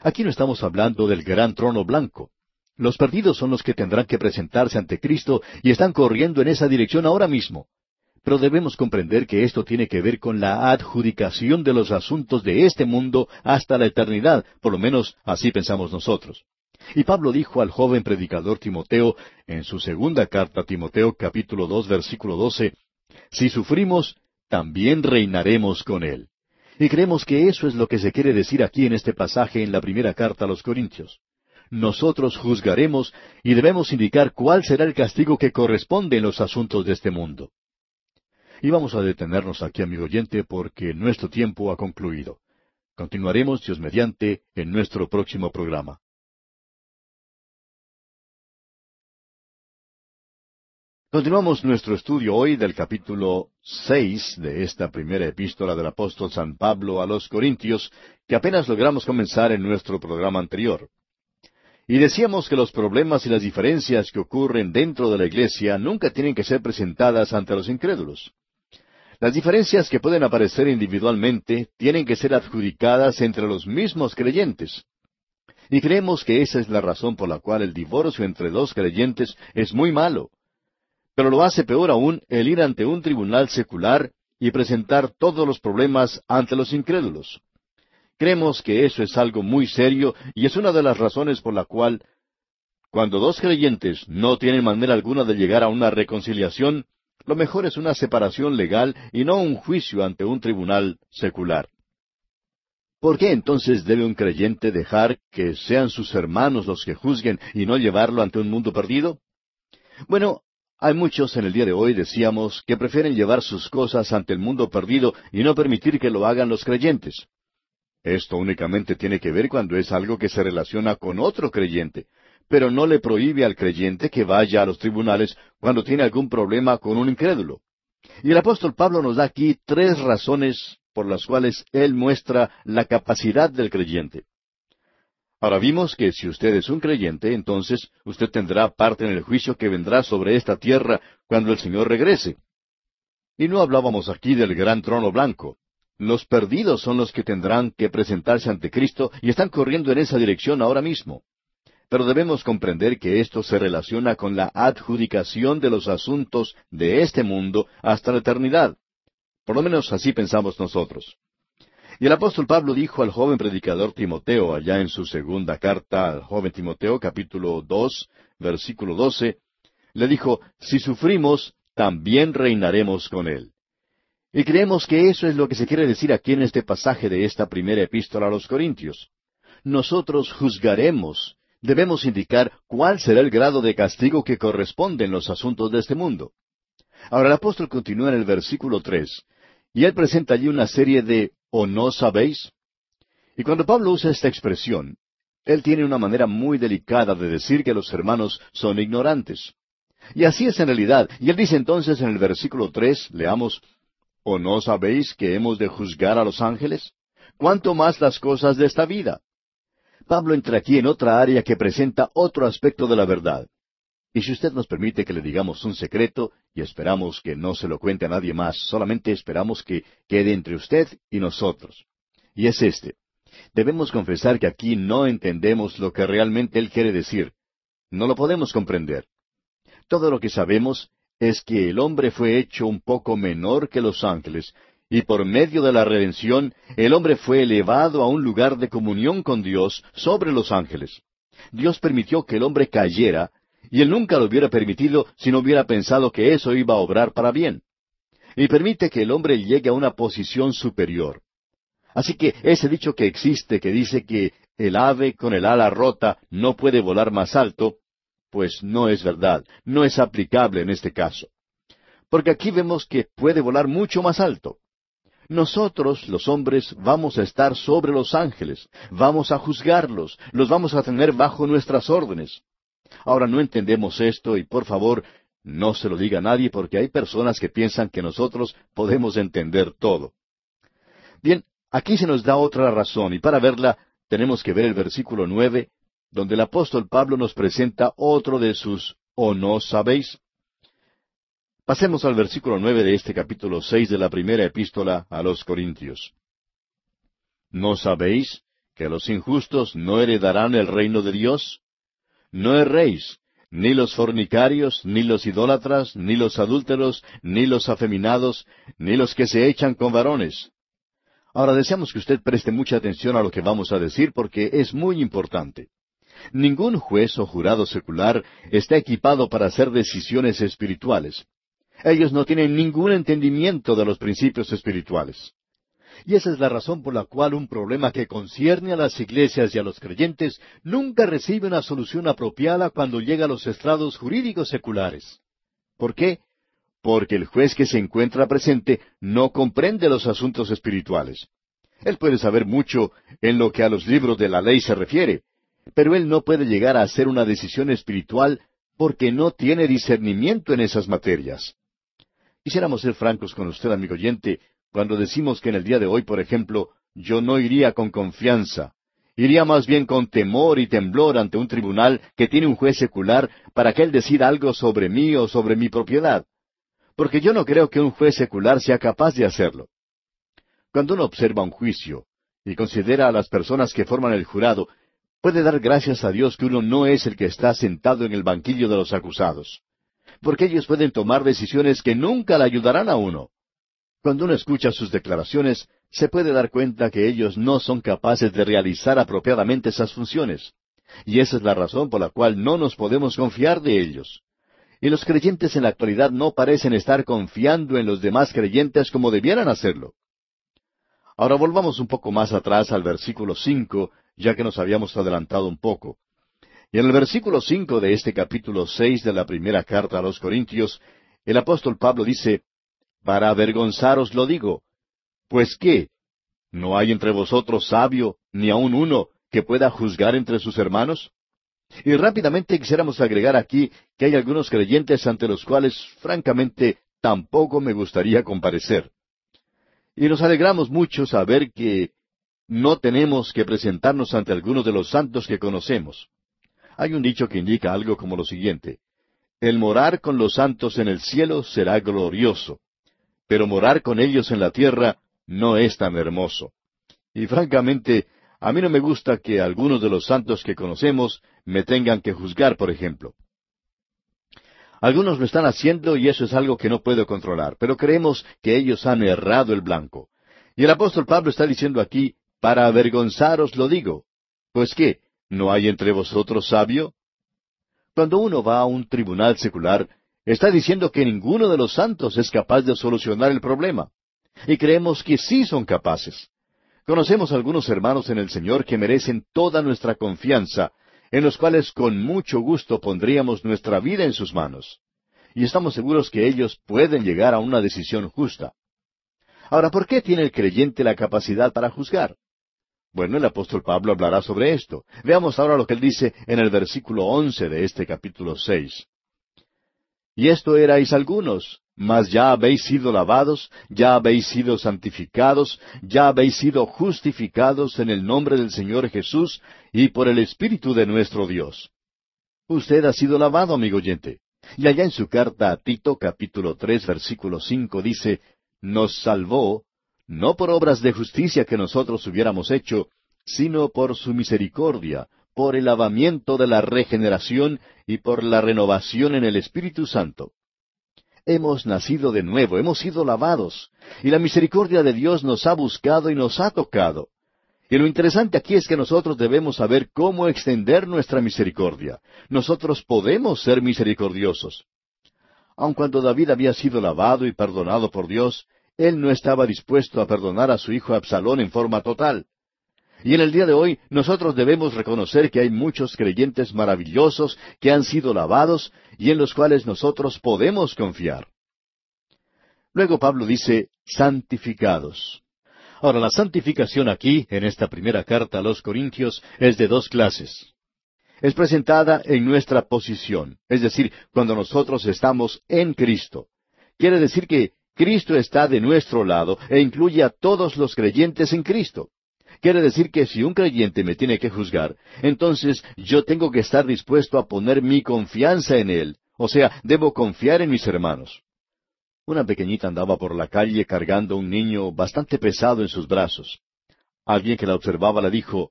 Aquí no estamos hablando del gran trono blanco. Los perdidos son los que tendrán que presentarse ante Cristo y están corriendo en esa dirección ahora mismo. Pero debemos comprender que esto tiene que ver con la adjudicación de los asuntos de este mundo hasta la eternidad, por lo menos así pensamos nosotros. Y Pablo dijo al joven predicador Timoteo en su segunda carta a Timoteo capítulo dos versículo doce, Si sufrimos, también reinaremos con él. Y creemos que eso es lo que se quiere decir aquí en este pasaje en la primera carta a los Corintios nosotros juzgaremos y debemos indicar cuál será el castigo que corresponde en los asuntos de este mundo. Y vamos a detenernos aquí, amigo oyente, porque nuestro tiempo ha concluido. Continuaremos, Dios mediante, en nuestro próximo programa. Continuamos nuestro estudio hoy del capítulo seis de esta primera epístola del apóstol San Pablo a los Corintios, que apenas logramos comenzar en nuestro programa anterior. Y decíamos que los problemas y las diferencias que ocurren dentro de la iglesia nunca tienen que ser presentadas ante los incrédulos. Las diferencias que pueden aparecer individualmente tienen que ser adjudicadas entre los mismos creyentes. Y creemos que esa es la razón por la cual el divorcio entre dos creyentes es muy malo. Pero lo hace peor aún el ir ante un tribunal secular y presentar todos los problemas ante los incrédulos. Creemos que eso es algo muy serio y es una de las razones por la cual Cuando dos creyentes no tienen manera alguna de llegar a una reconciliación, lo mejor es una separación legal y no un juicio ante un tribunal secular. ¿Por qué entonces debe un creyente dejar que sean sus hermanos los que juzguen y no llevarlo ante un mundo perdido? Bueno, hay muchos en el día de hoy, decíamos, que prefieren llevar sus cosas ante el mundo perdido y no permitir que lo hagan los creyentes. Esto únicamente tiene que ver cuando es algo que se relaciona con otro creyente, pero no le prohíbe al creyente que vaya a los tribunales cuando tiene algún problema con un incrédulo. Y el apóstol Pablo nos da aquí tres razones por las cuales él muestra la capacidad del creyente. Ahora vimos que si usted es un creyente, entonces usted tendrá parte en el juicio que vendrá sobre esta tierra cuando el Señor regrese. Y no hablábamos aquí del gran trono blanco. Los perdidos son los que tendrán que presentarse ante Cristo y están corriendo en esa dirección ahora mismo. Pero debemos comprender que esto se relaciona con la adjudicación de los asuntos de este mundo hasta la eternidad. Por lo menos así pensamos nosotros. Y el apóstol Pablo dijo al joven predicador Timoteo, allá en su segunda carta al joven Timoteo, capítulo dos, versículo doce, le dijo, Si sufrimos, también reinaremos con él. Y creemos que eso es lo que se quiere decir aquí en este pasaje de esta primera epístola a los Corintios. Nosotros juzgaremos, debemos indicar cuál será el grado de castigo que corresponde en los asuntos de este mundo. Ahora el apóstol continúa en el versículo tres, y él presenta allí una serie de ¿o no sabéis? Y cuando Pablo usa esta expresión, él tiene una manera muy delicada de decir que los hermanos son ignorantes. Y así es en realidad. Y él dice entonces en el versículo tres, leamos, ¿O no sabéis que hemos de juzgar a los ángeles? ¿Cuánto más las cosas de esta vida? Pablo entra aquí en otra área que presenta otro aspecto de la verdad. Y si usted nos permite que le digamos un secreto, y esperamos que no se lo cuente a nadie más, solamente esperamos que quede entre usted y nosotros. Y es este. Debemos confesar que aquí no entendemos lo que realmente Él quiere decir. No lo podemos comprender. Todo lo que sabemos es que el hombre fue hecho un poco menor que los ángeles, y por medio de la redención el hombre fue elevado a un lugar de comunión con Dios sobre los ángeles. Dios permitió que el hombre cayera, y él nunca lo hubiera permitido si no hubiera pensado que eso iba a obrar para bien. Y permite que el hombre llegue a una posición superior. Así que ese dicho que existe que dice que el ave con el ala rota no puede volar más alto, pues no es verdad, no es aplicable en este caso. Porque aquí vemos que puede volar mucho más alto. Nosotros, los hombres, vamos a estar sobre los ángeles, vamos a juzgarlos, los vamos a tener bajo nuestras órdenes. Ahora no entendemos esto y por favor, no se lo diga a nadie porque hay personas que piensan que nosotros podemos entender todo. Bien, aquí se nos da otra razón y para verla tenemos que ver el versículo nueve donde el apóstol Pablo nos presenta otro de sus ¿o no sabéis? Pasemos al versículo nueve de este capítulo seis de la primera epístola a los Corintios. ¿No sabéis que los injustos no heredarán el reino de Dios? No erréis, ni los fornicarios, ni los idólatras, ni los adúlteros, ni los afeminados, ni los que se echan con varones. Ahora deseamos que usted preste mucha atención a lo que vamos a decir porque es muy importante. Ningún juez o jurado secular está equipado para hacer decisiones espirituales. Ellos no tienen ningún entendimiento de los principios espirituales. Y esa es la razón por la cual un problema que concierne a las iglesias y a los creyentes nunca recibe una solución apropiada cuando llega a los estrados jurídicos seculares. ¿Por qué? Porque el juez que se encuentra presente no comprende los asuntos espirituales. Él puede saber mucho en lo que a los libros de la ley se refiere, pero él no puede llegar a hacer una decisión espiritual porque no tiene discernimiento en esas materias. Quisiéramos ser francos con usted, amigo oyente, cuando decimos que en el día de hoy, por ejemplo, yo no iría con confianza, iría más bien con temor y temblor ante un tribunal que tiene un juez secular para que él decida algo sobre mí o sobre mi propiedad. Porque yo no creo que un juez secular sea capaz de hacerlo. Cuando uno observa un juicio y considera a las personas que forman el jurado, puede dar gracias a Dios que uno no es el que está sentado en el banquillo de los acusados, porque ellos pueden tomar decisiones que nunca le ayudarán a uno. Cuando uno escucha sus declaraciones, se puede dar cuenta que ellos no son capaces de realizar apropiadamente esas funciones. y esa es la razón por la cual no nos podemos confiar de ellos. Y los creyentes en la actualidad no parecen estar confiando en los demás creyentes como debieran hacerlo. Ahora volvamos un poco más atrás al versículo cinco, ya que nos habíamos adelantado un poco. Y en el versículo cinco de este capítulo seis de la primera carta a los Corintios, el apóstol Pablo dice, Para avergonzaros lo digo, pues qué, ¿no hay entre vosotros sabio, ni aun uno, que pueda juzgar entre sus hermanos? Y rápidamente quisiéramos agregar aquí que hay algunos creyentes ante los cuales, francamente, tampoco me gustaría comparecer. Y nos alegramos mucho saber que no tenemos que presentarnos ante algunos de los santos que conocemos. Hay un dicho que indica algo como lo siguiente. El morar con los santos en el cielo será glorioso, pero morar con ellos en la tierra no es tan hermoso. Y francamente, a mí no me gusta que algunos de los santos que conocemos me tengan que juzgar, por ejemplo. Algunos lo están haciendo y eso es algo que no puedo controlar, pero creemos que ellos han errado el blanco. Y el apóstol Pablo está diciendo aquí, para avergonzaros lo digo. Pues qué, ¿no hay entre vosotros sabio? Cuando uno va a un tribunal secular, está diciendo que ninguno de los santos es capaz de solucionar el problema. Y creemos que sí son capaces. Conocemos algunos hermanos en el Señor que merecen toda nuestra confianza, en los cuales con mucho gusto pondríamos nuestra vida en sus manos. Y estamos seguros que ellos pueden llegar a una decisión justa. Ahora, ¿por qué tiene el creyente la capacidad para juzgar? Bueno, el apóstol Pablo hablará sobre esto. Veamos ahora lo que él dice en el versículo once de este capítulo seis. Y esto erais algunos, mas ya habéis sido lavados, ya habéis sido santificados, ya habéis sido justificados en el nombre del Señor Jesús y por el Espíritu de nuestro Dios. Usted ha sido lavado, amigo oyente. Y allá en su carta a Tito capítulo tres versículo cinco dice, nos salvó, no por obras de justicia que nosotros hubiéramos hecho, sino por su misericordia, por el lavamiento de la regeneración y por la renovación en el Espíritu Santo Hemos nacido de nuevo, hemos sido lavados, y la misericordia de Dios nos ha buscado y nos ha tocado. Y lo interesante aquí es que nosotros debemos saber cómo extender nuestra misericordia. Nosotros podemos ser misericordiosos. Aun cuando David había sido lavado y perdonado por Dios, él no estaba dispuesto a perdonar a su hijo Absalón en forma total. Y en el día de hoy nosotros debemos reconocer que hay muchos creyentes maravillosos que han sido lavados y en los cuales nosotros podemos confiar. Luego Pablo dice, santificados. Ahora, la santificación aquí, en esta primera carta a los Corintios, es de dos clases. Es presentada en nuestra posición, es decir, cuando nosotros estamos en Cristo. Quiere decir que Cristo está de nuestro lado e incluye a todos los creyentes en Cristo. Quiere decir que si un creyente me tiene que juzgar, entonces yo tengo que estar dispuesto a poner mi confianza en él. O sea, debo confiar en mis hermanos. Una pequeñita andaba por la calle cargando un niño bastante pesado en sus brazos. Alguien que la observaba le dijo,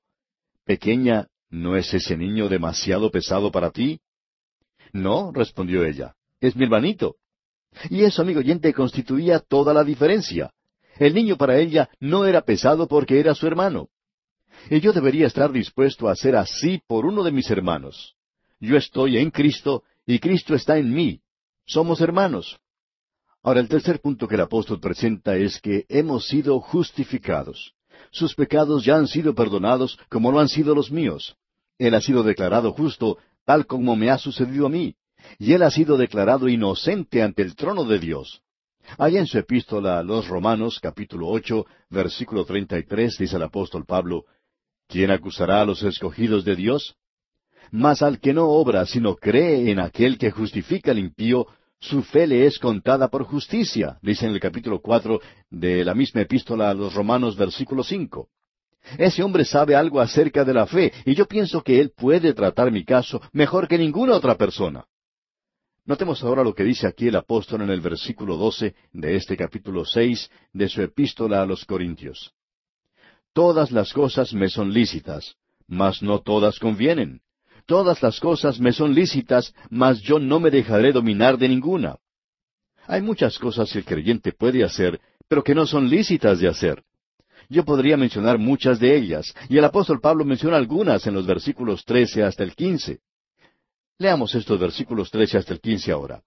Pequeña, ¿no es ese niño demasiado pesado para ti? No, respondió ella, es mi hermanito. Y eso, amigo oyente, constituía toda la diferencia. El niño para ella no era pesado porque era su hermano. Y yo debería estar dispuesto a hacer así por uno de mis hermanos. Yo estoy en Cristo y Cristo está en mí. Somos hermanos. Ahora el tercer punto que el apóstol presenta es que hemos sido justificados. Sus pecados ya han sido perdonados como lo han sido los míos. Él ha sido declarado justo tal como me ha sucedido a mí. Y él ha sido declarado inocente ante el trono de Dios. Allá en su epístola a los Romanos, capítulo ocho, versículo treinta y tres, dice el apóstol Pablo, ¿Quién acusará a los escogidos de Dios? Mas al que no obra, sino cree en aquel que justifica al impío, su fe le es contada por justicia, dice en el capítulo cuatro de la misma epístola a los Romanos, versículo cinco. Ese hombre sabe algo acerca de la fe, y yo pienso que él puede tratar mi caso mejor que ninguna otra persona. Notemos ahora lo que dice aquí el apóstol en el versículo doce de este capítulo seis de su epístola a los Corintios. Todas las cosas me son lícitas, mas no todas convienen. Todas las cosas me son lícitas, mas yo no me dejaré dominar de ninguna. Hay muchas cosas que el creyente puede hacer, pero que no son lícitas de hacer. Yo podría mencionar muchas de ellas, y el apóstol Pablo menciona algunas en los versículos trece hasta el quince. Leamos estos versículos trece hasta el quince ahora.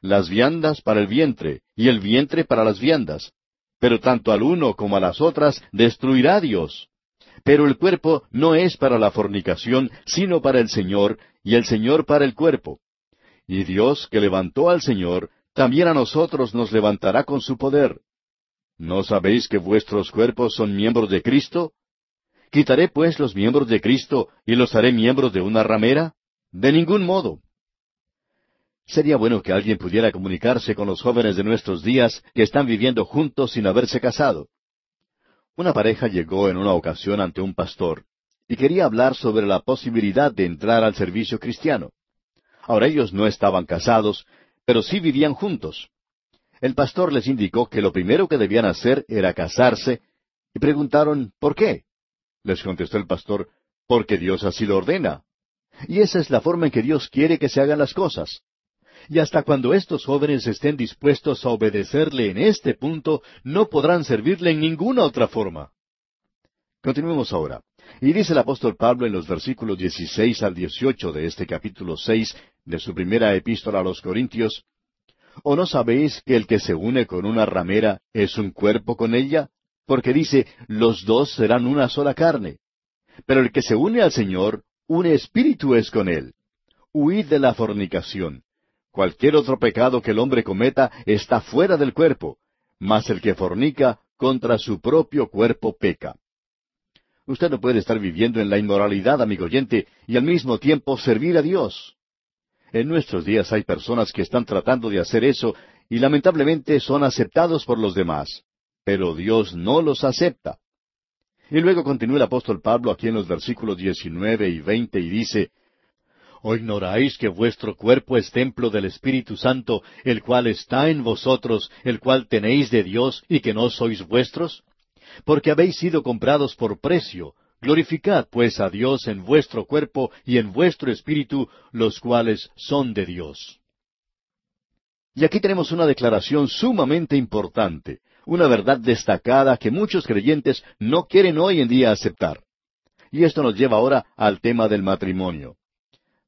Las viandas para el vientre, y el vientre para las viandas. Pero tanto al uno como a las otras destruirá Dios. Pero el cuerpo no es para la fornicación, sino para el Señor, y el Señor para el cuerpo. Y Dios que levantó al Señor, también a nosotros nos levantará con su poder. ¿No sabéis que vuestros cuerpos son miembros de Cristo? ¿Quitaré pues los miembros de Cristo y los haré miembros de una ramera? De ningún modo. Sería bueno que alguien pudiera comunicarse con los jóvenes de nuestros días que están viviendo juntos sin haberse casado. Una pareja llegó en una ocasión ante un pastor y quería hablar sobre la posibilidad de entrar al servicio cristiano. Ahora ellos no estaban casados, pero sí vivían juntos. El pastor les indicó que lo primero que debían hacer era casarse, y preguntaron ¿por qué? Les contestó el pastor, porque Dios así lo ordena. Y esa es la forma en que Dios quiere que se hagan las cosas. Y hasta cuando estos jóvenes estén dispuestos a obedecerle en este punto, no podrán servirle en ninguna otra forma. Continuemos ahora. Y dice el apóstol Pablo en los versículos 16 al 18 de este capítulo 6 de su primera epístola a los Corintios, ¿O no sabéis que el que se une con una ramera es un cuerpo con ella? Porque dice, los dos serán una sola carne. Pero el que se une al Señor, un espíritu es con él. Huid de la fornicación. Cualquier otro pecado que el hombre cometa está fuera del cuerpo, mas el que fornica contra su propio cuerpo peca. Usted no puede estar viviendo en la inmoralidad, amigo oyente, y al mismo tiempo servir a Dios. En nuestros días hay personas que están tratando de hacer eso y lamentablemente son aceptados por los demás. Pero Dios no los acepta. Y luego continúa el apóstol Pablo aquí en los versículos 19 y 20 y dice, ¿O ignoráis que vuestro cuerpo es templo del Espíritu Santo, el cual está en vosotros, el cual tenéis de Dios y que no sois vuestros? Porque habéis sido comprados por precio, Glorificad pues a Dios en vuestro cuerpo y en vuestro espíritu, los cuales son de Dios. Y aquí tenemos una declaración sumamente importante, una verdad destacada que muchos creyentes no quieren hoy en día aceptar. Y esto nos lleva ahora al tema del matrimonio.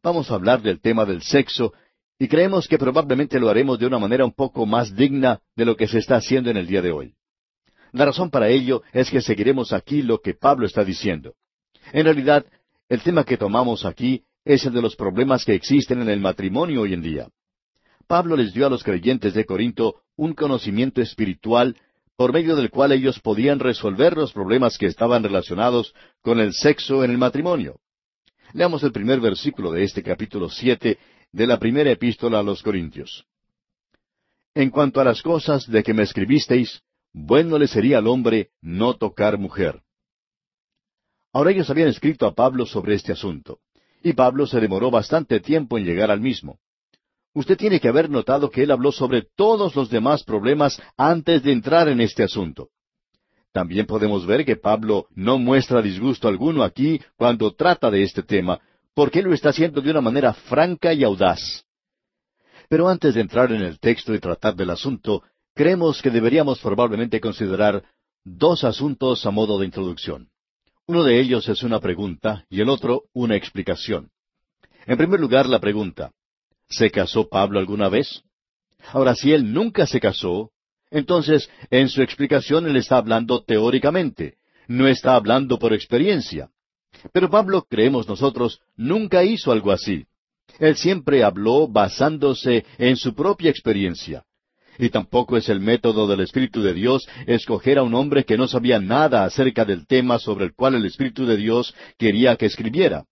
Vamos a hablar del tema del sexo y creemos que probablemente lo haremos de una manera un poco más digna de lo que se está haciendo en el día de hoy. La razón para ello es que seguiremos aquí lo que Pablo está diciendo. En realidad, el tema que tomamos aquí es el de los problemas que existen en el matrimonio hoy en día. Pablo les dio a los creyentes de Corinto un conocimiento espiritual por medio del cual ellos podían resolver los problemas que estaban relacionados con el sexo en el matrimonio. Leamos el primer versículo de este capítulo siete de la primera epístola a los Corintios. En cuanto a las cosas de que me escribisteis, bueno le sería al hombre no tocar mujer. Ahora ellos habían escrito a Pablo sobre este asunto, y Pablo se demoró bastante tiempo en llegar al mismo. Usted tiene que haber notado que él habló sobre todos los demás problemas antes de entrar en este asunto. También podemos ver que Pablo no muestra disgusto alguno aquí cuando trata de este tema, porque él lo está haciendo de una manera franca y audaz. Pero antes de entrar en el texto y tratar del asunto, creemos que deberíamos probablemente considerar dos asuntos a modo de introducción. Uno de ellos es una pregunta y el otro una explicación. En primer lugar, la pregunta, ¿se casó Pablo alguna vez? Ahora, si él nunca se casó, entonces en su explicación él está hablando teóricamente, no está hablando por experiencia. Pero Pablo, creemos nosotros, nunca hizo algo así. Él siempre habló basándose en su propia experiencia. Y tampoco es el método del Espíritu de Dios escoger a un hombre que no sabía nada acerca del tema sobre el cual el Espíritu de Dios quería que escribiera.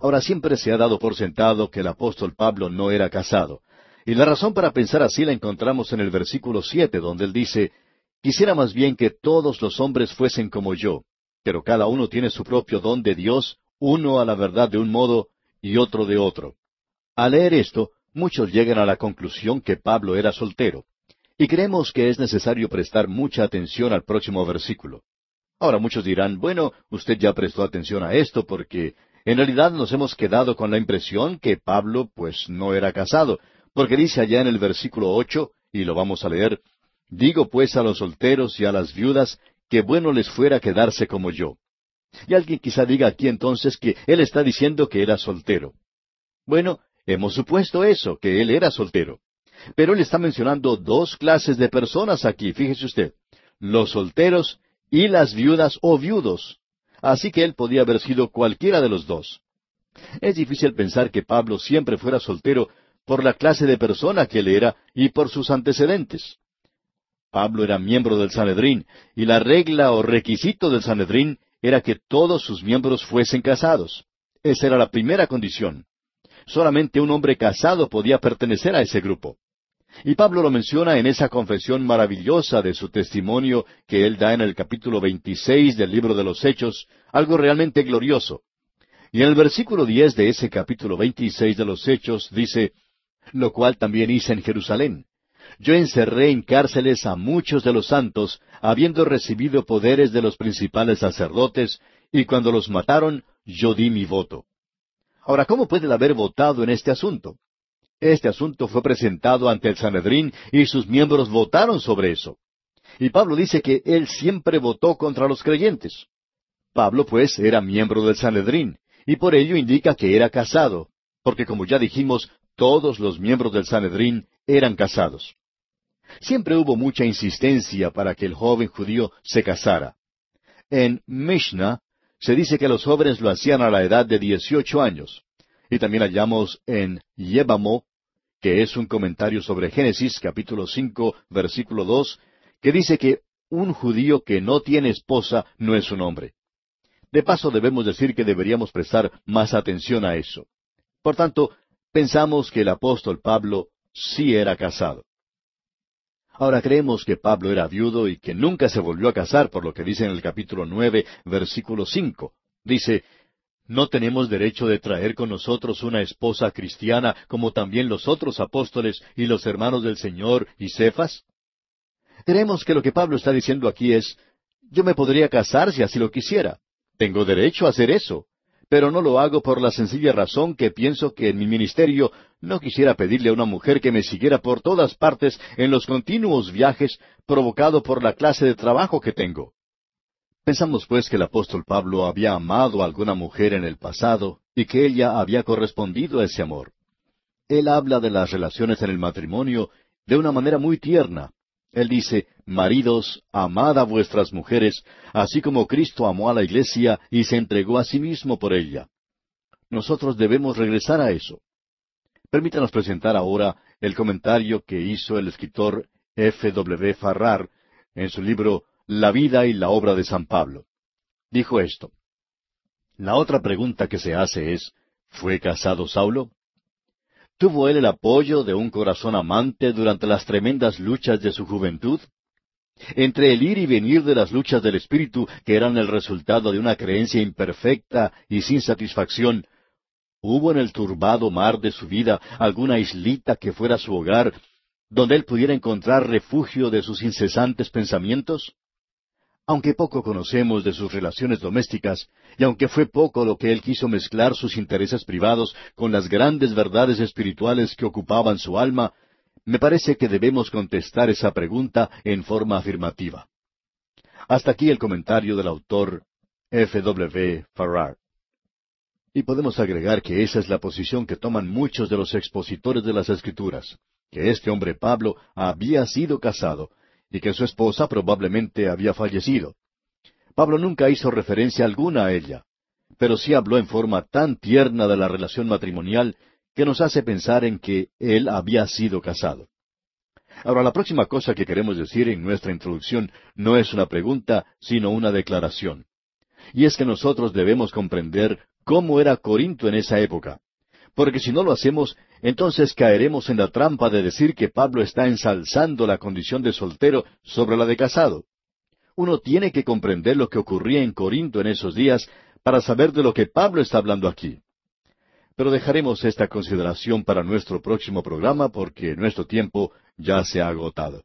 Ahora siempre se ha dado por sentado que el apóstol Pablo no era casado. Y la razón para pensar así la encontramos en el versículo siete, donde él dice, Quisiera más bien que todos los hombres fuesen como yo, pero cada uno tiene su propio don de Dios, uno a la verdad de un modo y otro de otro. Al leer esto, muchos llegan a la conclusión que Pablo era soltero. Y creemos que es necesario prestar mucha atención al próximo versículo. Ahora muchos dirán, bueno, usted ya prestó atención a esto porque en realidad nos hemos quedado con la impresión que Pablo pues no era casado, porque dice allá en el versículo ocho, y lo vamos a leer, Digo pues a los solteros y a las viudas que bueno les fuera quedarse como yo. Y alguien quizá diga aquí entonces que él está diciendo que era soltero. Bueno, hemos supuesto eso, que él era soltero. Pero él está mencionando dos clases de personas aquí, fíjese usted, los solteros y las viudas o viudos. Así que él podía haber sido cualquiera de los dos. Es difícil pensar que Pablo siempre fuera soltero por la clase de persona que él era y por sus antecedentes. Pablo era miembro del Sanedrín, y la regla o requisito del Sanedrín era que todos sus miembros fuesen casados. Esa era la primera condición. Solamente un hombre casado podía pertenecer a ese grupo. Y Pablo lo menciona en esa confesión maravillosa de su testimonio que él da en el capítulo 26 del libro de los Hechos, algo realmente glorioso. Y en el versículo 10 de ese capítulo 26 de los Hechos dice, lo cual también hice en Jerusalén. Yo encerré en cárceles a muchos de los santos, habiendo recibido poderes de los principales sacerdotes, y cuando los mataron, yo di mi voto. Ahora, ¿cómo puede haber votado en este asunto? Este asunto fue presentado ante el Sanedrín y sus miembros votaron sobre eso. Y Pablo dice que él siempre votó contra los creyentes. Pablo, pues, era miembro del Sanedrín, y por ello indica que era casado, porque como ya dijimos, todos los miembros del Sanedrín eran casados. Siempre hubo mucha insistencia para que el joven judío se casara. En Mishnah se dice que los jóvenes lo hacían a la edad de dieciocho años. Y también hallamos en Yebamo, que es un comentario sobre Génesis capítulo cinco, versículo dos, que dice que un judío que no tiene esposa no es un hombre. De paso debemos decir que deberíamos prestar más atención a eso. Por tanto, pensamos que el apóstol Pablo sí era casado. Ahora creemos que Pablo era viudo y que nunca se volvió a casar, por lo que dice en el capítulo nueve, versículo cinco. Dice, ¿No tenemos derecho de traer con nosotros una esposa cristiana como también los otros apóstoles y los hermanos del Señor y Cefas? Creemos que lo que Pablo está diciendo aquí es, yo me podría casar si así lo quisiera. Tengo derecho a hacer eso pero no lo hago por la sencilla razón que pienso que en mi ministerio no quisiera pedirle a una mujer que me siguiera por todas partes en los continuos viajes provocado por la clase de trabajo que tengo. Pensamos pues que el apóstol Pablo había amado a alguna mujer en el pasado y que ella había correspondido a ese amor. Él habla de las relaciones en el matrimonio de una manera muy tierna, él dice, Maridos, amad a vuestras mujeres, así como Cristo amó a la iglesia y se entregó a sí mismo por ella. Nosotros debemos regresar a eso. Permítanos presentar ahora el comentario que hizo el escritor F. W. Farrar en su libro La vida y la obra de San Pablo. Dijo esto. La otra pregunta que se hace es, ¿fue casado Saulo? ¿Tuvo él el apoyo de un corazón amante durante las tremendas luchas de su juventud? Entre el ir y venir de las luchas del Espíritu, que eran el resultado de una creencia imperfecta y sin satisfacción, ¿hubo en el turbado mar de su vida alguna islita que fuera su hogar, donde él pudiera encontrar refugio de sus incesantes pensamientos? Aunque poco conocemos de sus relaciones domésticas, y aunque fue poco lo que él quiso mezclar sus intereses privados con las grandes verdades espirituales que ocupaban su alma, me parece que debemos contestar esa pregunta en forma afirmativa. Hasta aquí el comentario del autor F. W. Farrar. Y podemos agregar que esa es la posición que toman muchos de los expositores de las Escrituras, que este hombre Pablo había sido casado, y que su esposa probablemente había fallecido. Pablo nunca hizo referencia alguna a ella, pero sí habló en forma tan tierna de la relación matrimonial que nos hace pensar en que él había sido casado. Ahora, la próxima cosa que queremos decir en nuestra introducción no es una pregunta, sino una declaración. Y es que nosotros debemos comprender cómo era Corinto en esa época porque si no lo hacemos, entonces caeremos en la trampa de decir que Pablo está ensalzando la condición de soltero sobre la de casado. Uno tiene que comprender lo que ocurría en Corinto en esos días para saber de lo que Pablo está hablando aquí. Pero dejaremos esta consideración para nuestro próximo programa porque nuestro tiempo ya se ha agotado.